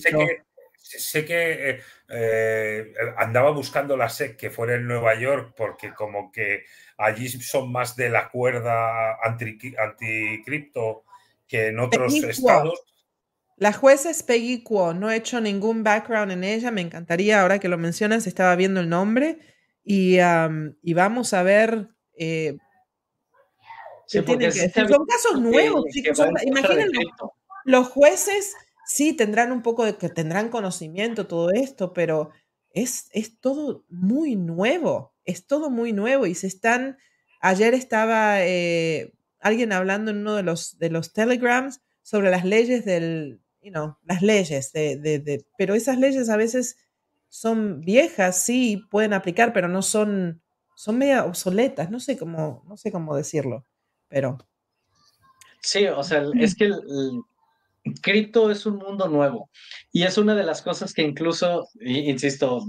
Sé que, eh, andaba buscando la SEC que fuera en Nueva York porque como que allí son más de la cuerda anticripto que en otros estados. La jueza es Peggy Kuo, no he hecho ningún background en ella, me encantaría, ahora que lo mencionas, estaba viendo el nombre. Y, vamos a ver. Eh, son casos nuevos, chicos. Imagínense, los jueces sí tendrán un poco de que tendrán conocimiento, todo esto, pero es, es todo muy nuevo. Es todo muy nuevo y se están. Ayer estaba eh, alguien hablando en uno de los, de los telegrams sobre las leyes del, you know, las leyes, de, de, pero esas leyes a veces son viejas, sí, pueden aplicar, pero no son, son media obsoletas, no sé cómo, no sé cómo decirlo, pero... Sí, o sea, es que cripto es un mundo nuevo y es una de las cosas que incluso, insisto,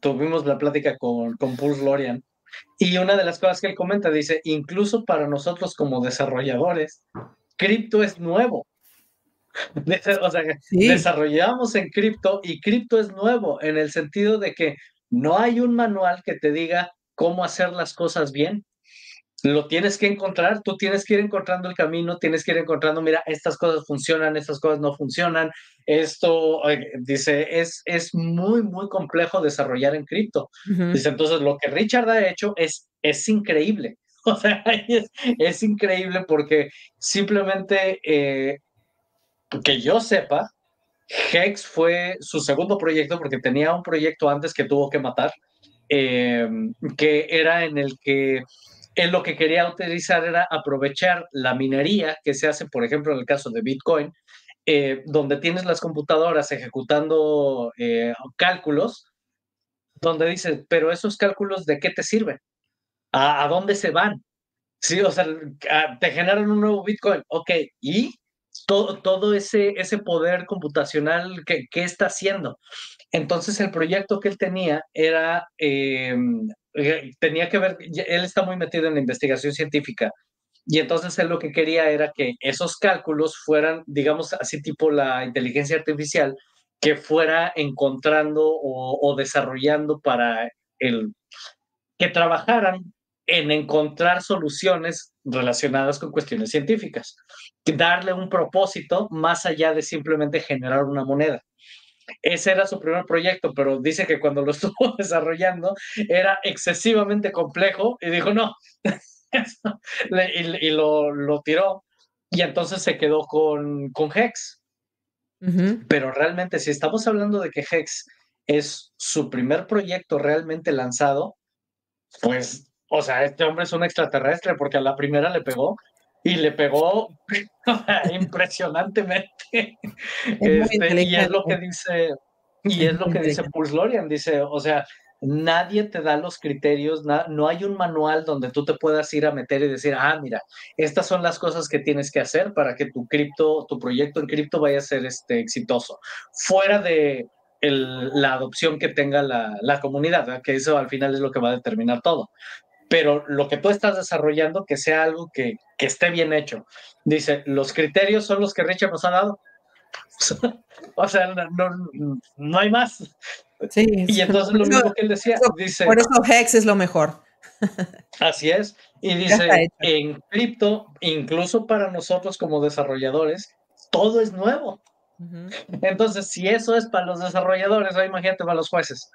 tuvimos la plática con, con Pulse Lorian y una de las cosas que él comenta dice, incluso para nosotros como desarrolladores, cripto es nuevo. [laughs] o sea, desarrollamos en cripto y cripto es nuevo en el sentido de que no hay un manual que te diga cómo hacer las cosas bien. Lo tienes que encontrar, tú tienes que ir encontrando el camino, tienes que ir encontrando, mira, estas cosas funcionan, estas cosas no funcionan. Esto, dice, es, es muy, muy complejo desarrollar en cripto. Dice, entonces lo que Richard ha hecho es, es increíble. [laughs] O sea, es, increíble porque simplemente eh, que yo sepa, Hex fue su segundo proyecto porque tenía un proyecto antes que tuvo que matar, eh, que era en el que él lo que quería utilizar era aprovechar la minería que se hace, por ejemplo, en el caso de Bitcoin, eh, donde tienes las computadoras ejecutando eh, cálculos, donde dices, pero esos cálculos, ¿de qué te sirven? ¿A, dónde se van? Sí, o sea, te generan un nuevo Bitcoin, ok, ¿y todo, todo ese, ese poder computacional que, que, está haciendo. Entonces el proyecto que él tenía era, eh, tenía que ver, él está muy metido en la investigación científica y entonces él lo que quería era que esos cálculos fueran, digamos así tipo la inteligencia artificial, que fuera encontrando o, o desarrollando para el, que trabajaran en encontrar soluciones relacionadas con cuestiones científicas, darle un propósito más allá de simplemente generar una moneda. Ese era su primer proyecto, pero dice que cuando lo [laughs] estuvo desarrollando era excesivamente complejo y dijo no, [laughs] y, lo, lo, tiró. Y entonces se quedó con, con Hex. Pero realmente si estamos hablando de que Hex es su primer proyecto realmente lanzado, pues o sea, este hombre es un extraterrestre porque a la primera le pegó y le pegó [laughs] impresionantemente. Este, y es lo que dice, y es lo que dice Pulse Lorian, dice, o sea, nadie te da los criterios, no hay un manual donde tú te puedas ir a meter y decir, ah, mira, estas son las cosas que tienes que hacer para que tu cripto, tu proyecto en cripto vaya a ser este, exitoso. Fuera de la adopción que tenga la, comunidad, que eso al final es lo que va a determinar todo. Pero lo que tú estás desarrollando, que sea algo que, que esté bien hecho. Dice, los criterios son los que Richard nos ha dado. [laughs] o sea, no, no hay más. Sí, y entonces lo mismo que él decía, dice... Por eso Hex es lo mejor. Así es. Y dice, en cripto, incluso para nosotros como desarrolladores, todo es nuevo. Entonces, si eso es para los desarrolladores, imagínate para los jueces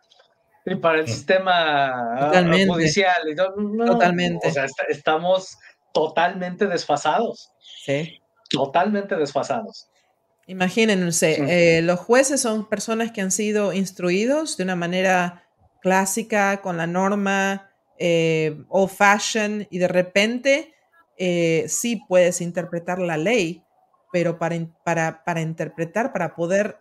y para el sistema judicial. totalmente. O sea, estamos totalmente desfasados. Sí. Totalmente desfasados. Imagínense, eh, los jueces son personas que han sido instruidos de una manera clásica, con la norma eh, old fashion, y de repente eh, sí puedes interpretar la ley, pero para, para, para interpretar, para poder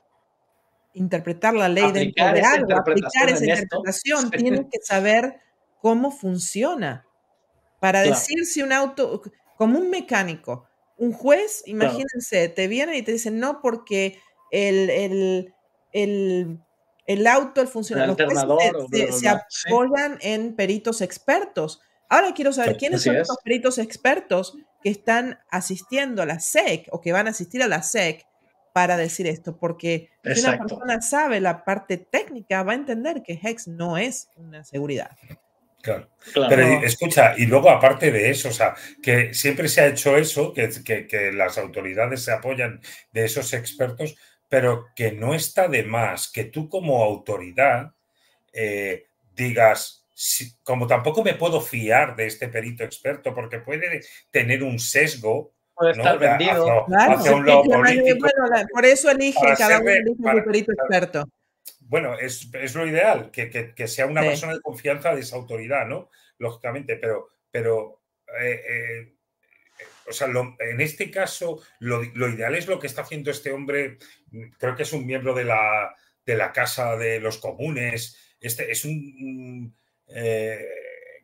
interpretar la ley dentro de algo, aplicar esa interpretación, tienes que saber cómo funciona. Para decir si un auto, como un mecánico, un juez, imagínense, te viene y te dice no porque el, el, el, el auto, el funcionario, se, se, apoyan en peritos expertos. Ahora quiero saber quiénes son los peritos expertos que están asistiendo a la SEC o que van a asistir a la SEC para decir esto, porque si una persona sabe la parte técnica, va a entender que Hex no es una seguridad. Claro. Pero escucha, y luego aparte de eso, o sea, que siempre se ha hecho eso, que, que, las autoridades se apoyan de esos expertos, pero que no está de más que tú como autoridad eh, digas, como tampoco me puedo fiar de este perito experto porque puede tener un sesgo. Puede estar vendido. por eso elige cada uno elige su perito experto bueno, es, lo ideal, que, sea una persona de confianza de esa autoridad, ¿no? Lógicamente, pero, pero eh, eh, o sea, en este caso, lo, ideal es lo que está haciendo este hombre, creo que es un miembro de la, de la Casa de los Comunes, este es un... Eh,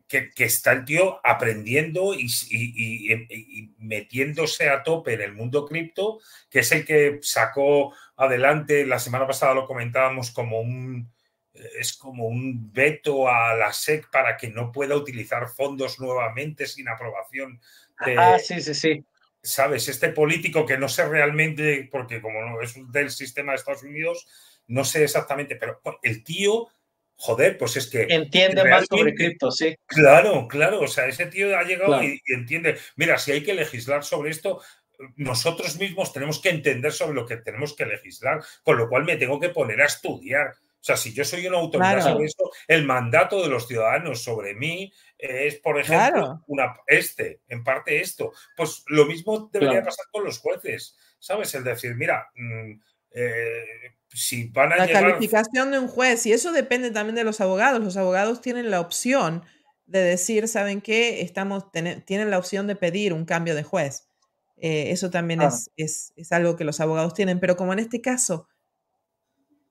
que, está el tío aprendiendo y, metiéndose a tope en el mundo cripto, que es el que sacó adelante, la semana pasada lo comentábamos como un, es como un veto a la SEC para que no pueda utilizar fondos nuevamente sin aprobación. ah, sí, sí, sí. ¿Sabes? Este político que no sé realmente, porque como no es del sistema de Estados Unidos, no sé exactamente, pero el tío joder, pues es que... Entiende más sobre cripto, sí. Claro, claro, o sea, ese tío ha llegado y, entiende, mira, si hay que legislar sobre esto, nosotros mismos tenemos que entender sobre lo que tenemos que legislar, con lo cual me tengo que poner a estudiar. O sea, si yo soy una autoridad sobre eso, el mandato de los ciudadanos sobre mí es, por ejemplo, una, este, en parte esto. Pues lo mismo debería pasar con los jueces, ¿sabes? El decir, mira, mm, eh, si van a la calificación de un juez, y eso depende también de los abogados. Los abogados tienen la opción de decir, ¿saben qué? Estamos, tienen la opción de pedir un cambio de juez. Eh, eso también es, es, algo que los abogados tienen, pero como en este caso,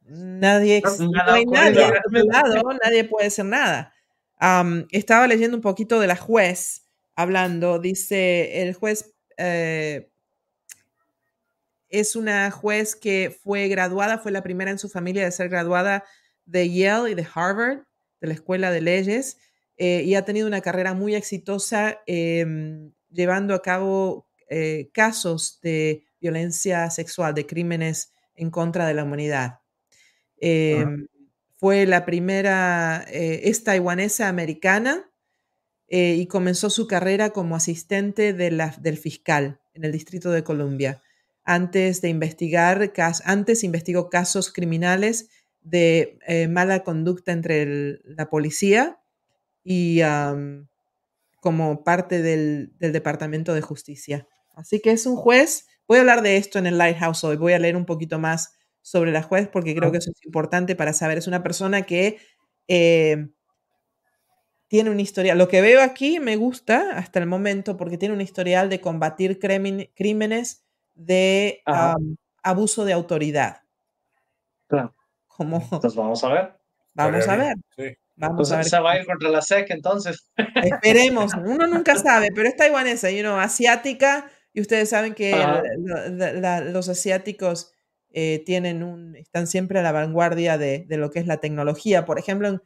nadie, no, hay nadie lado, nadie puede hacer nada. estaba leyendo un poquito de la juez hablando, dice el juez eh, es una juez que fue graduada, fue la primera en su familia de ser graduada de Yale y de Harvard, de la Escuela de Leyes, eh, y ha tenido una carrera muy exitosa em, llevando a cabo eh, casos de violencia sexual, de crímenes en contra de la humanidad. Em, fue la primera, eh, es taiwanesa americana y comenzó su carrera como asistente de la, del fiscal en el Distrito de Columbia antes de investigar, antes investigó casos criminales de eh, mala conducta entre la policía y como parte del, Departamento de Justicia. Así que es un juez. Voy a hablar de esto en el Lighthouse hoy. Voy a leer un poquito más sobre la juez porque creo que eso es importante para saber. Es una persona que eh, tiene un historial. Lo que veo aquí me gusta hasta el momento porque tiene un historial de combatir crímenes de abuso de autoridad. Claro. Entonces vamos a ver. Vamos a ver. Vamos pues a ver. Se va a ir contra la SEC entonces. Esperemos, [laughs] uno nunca sabe, pero es taiwanesa, you know, asiática, y ustedes saben que los asiáticos eh, tienen un, están siempre a la vanguardia de, de, lo que es la tecnología. Por ejemplo,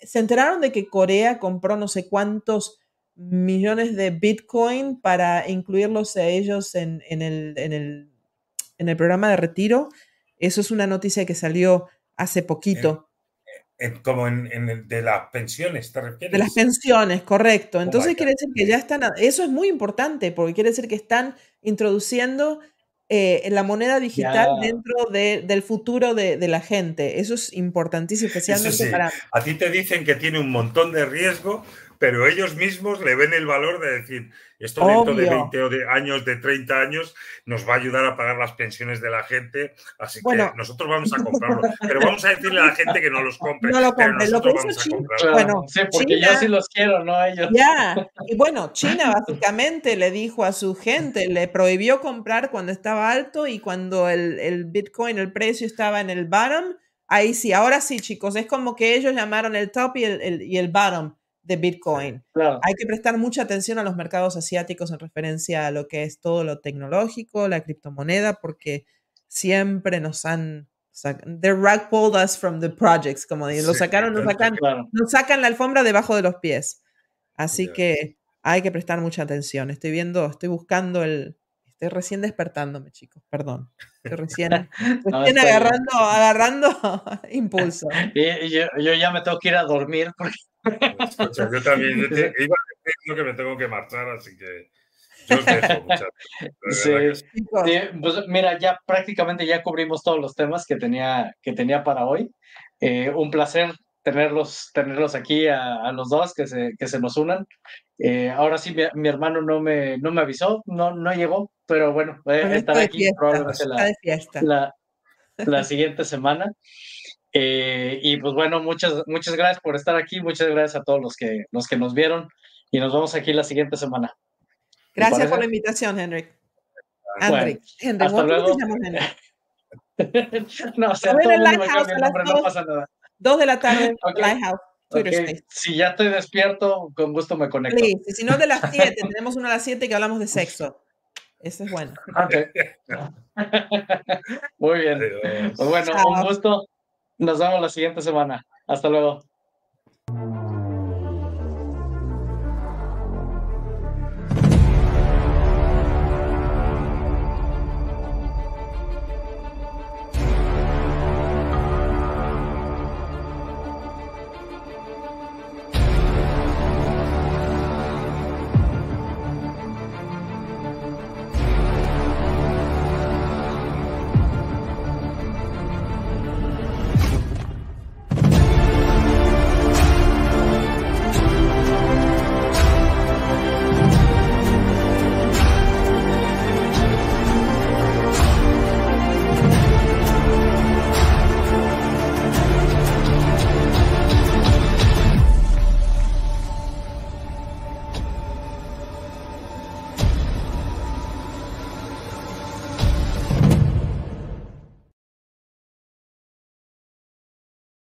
se enteraron de que Corea compró no sé cuántos millones de Bitcoin para incluirlos a ellos en, en, el, en, el, en el programa de retiro. Eso es una noticia que salió hace poquito. como en, de las pensiones, ¿te refieres? De las pensiones, correcto. Oh Entonces quiere decir que ya están, eso es muy importante porque quiere decir que están introduciendo eh, la moneda digital dentro del futuro de, la gente. Eso es importantísimo, especialmente para... A ti te dicen que tiene un montón de riesgo, pero ellos mismos le ven el valor de decir, esto dentro de 20 o de años, de 30 años, nos va a ayudar a pagar las pensiones de la gente, así que nosotros vamos a comprarlo. Pero vamos a decirle a la gente que no los compre. No lo compre. Lo vamos a Bueno, sí, porque yo sí los quiero, no ellos. Ya, y bueno, China básicamente le dijo a su gente, le prohibió comprar cuando estaba alto y cuando el, el Bitcoin, el precio estaba en el bottom, ahí sí, ahora sí, chicos, es como que ellos llamaron el top y el, y el bottom de Bitcoin. Hay que prestar mucha atención a los mercados asiáticos en referencia a lo que es todo lo tecnológico, la criptomoneda, porque siempre nos han The rug pulled us from the projects, como dicen. Lo sacaron, nos sacan, nos sacan la alfombra debajo de los pies. Así que hay que prestar mucha atención. Estoy viendo, estoy buscando el. Estoy recién despertándome, chicos, perdón. Estoy recién, [laughs] agarrando, agarrando [laughs] impulso. [laughs] Y, yo, yo, ya me tengo que ir a dormir porque yo también iba a que me tengo que marchar, así que yo os dejo, sí. pues mira, ya prácticamente ya cubrimos todos los temas que tenía, que tenía para hoy. Eh, un placer tenerlos, tenerlos aquí a, los dos, que se, que se nos unan. Eh, ahora sí, mi, hermano no me, no me avisó, no, no llegó, pero bueno, eh, estar aquí probablemente la, [laughs] la siguiente semana. Eh, y pues bueno, muchas, muchas gracias por estar aquí, muchas gracias a todos los que, los que nos vieron y nos vemos aquí la siguiente semana. Gracias por la invitación, Henrik. Henrik, hasta luego. [laughs] no, o sea, todo el mundo me cambia el nombre, no pasa nada. Dos de la tarde, [laughs] Lighthouse. Okay. Si ya estoy despierto, con gusto me conecto. Sí, si no de las [laughs] 7, tenemos una a las 7 que hablamos de sexo. Eso es bueno. Okay. [laughs] Muy bien. Pues bueno, un gusto. Nos vemos la siguiente semana. Hasta luego.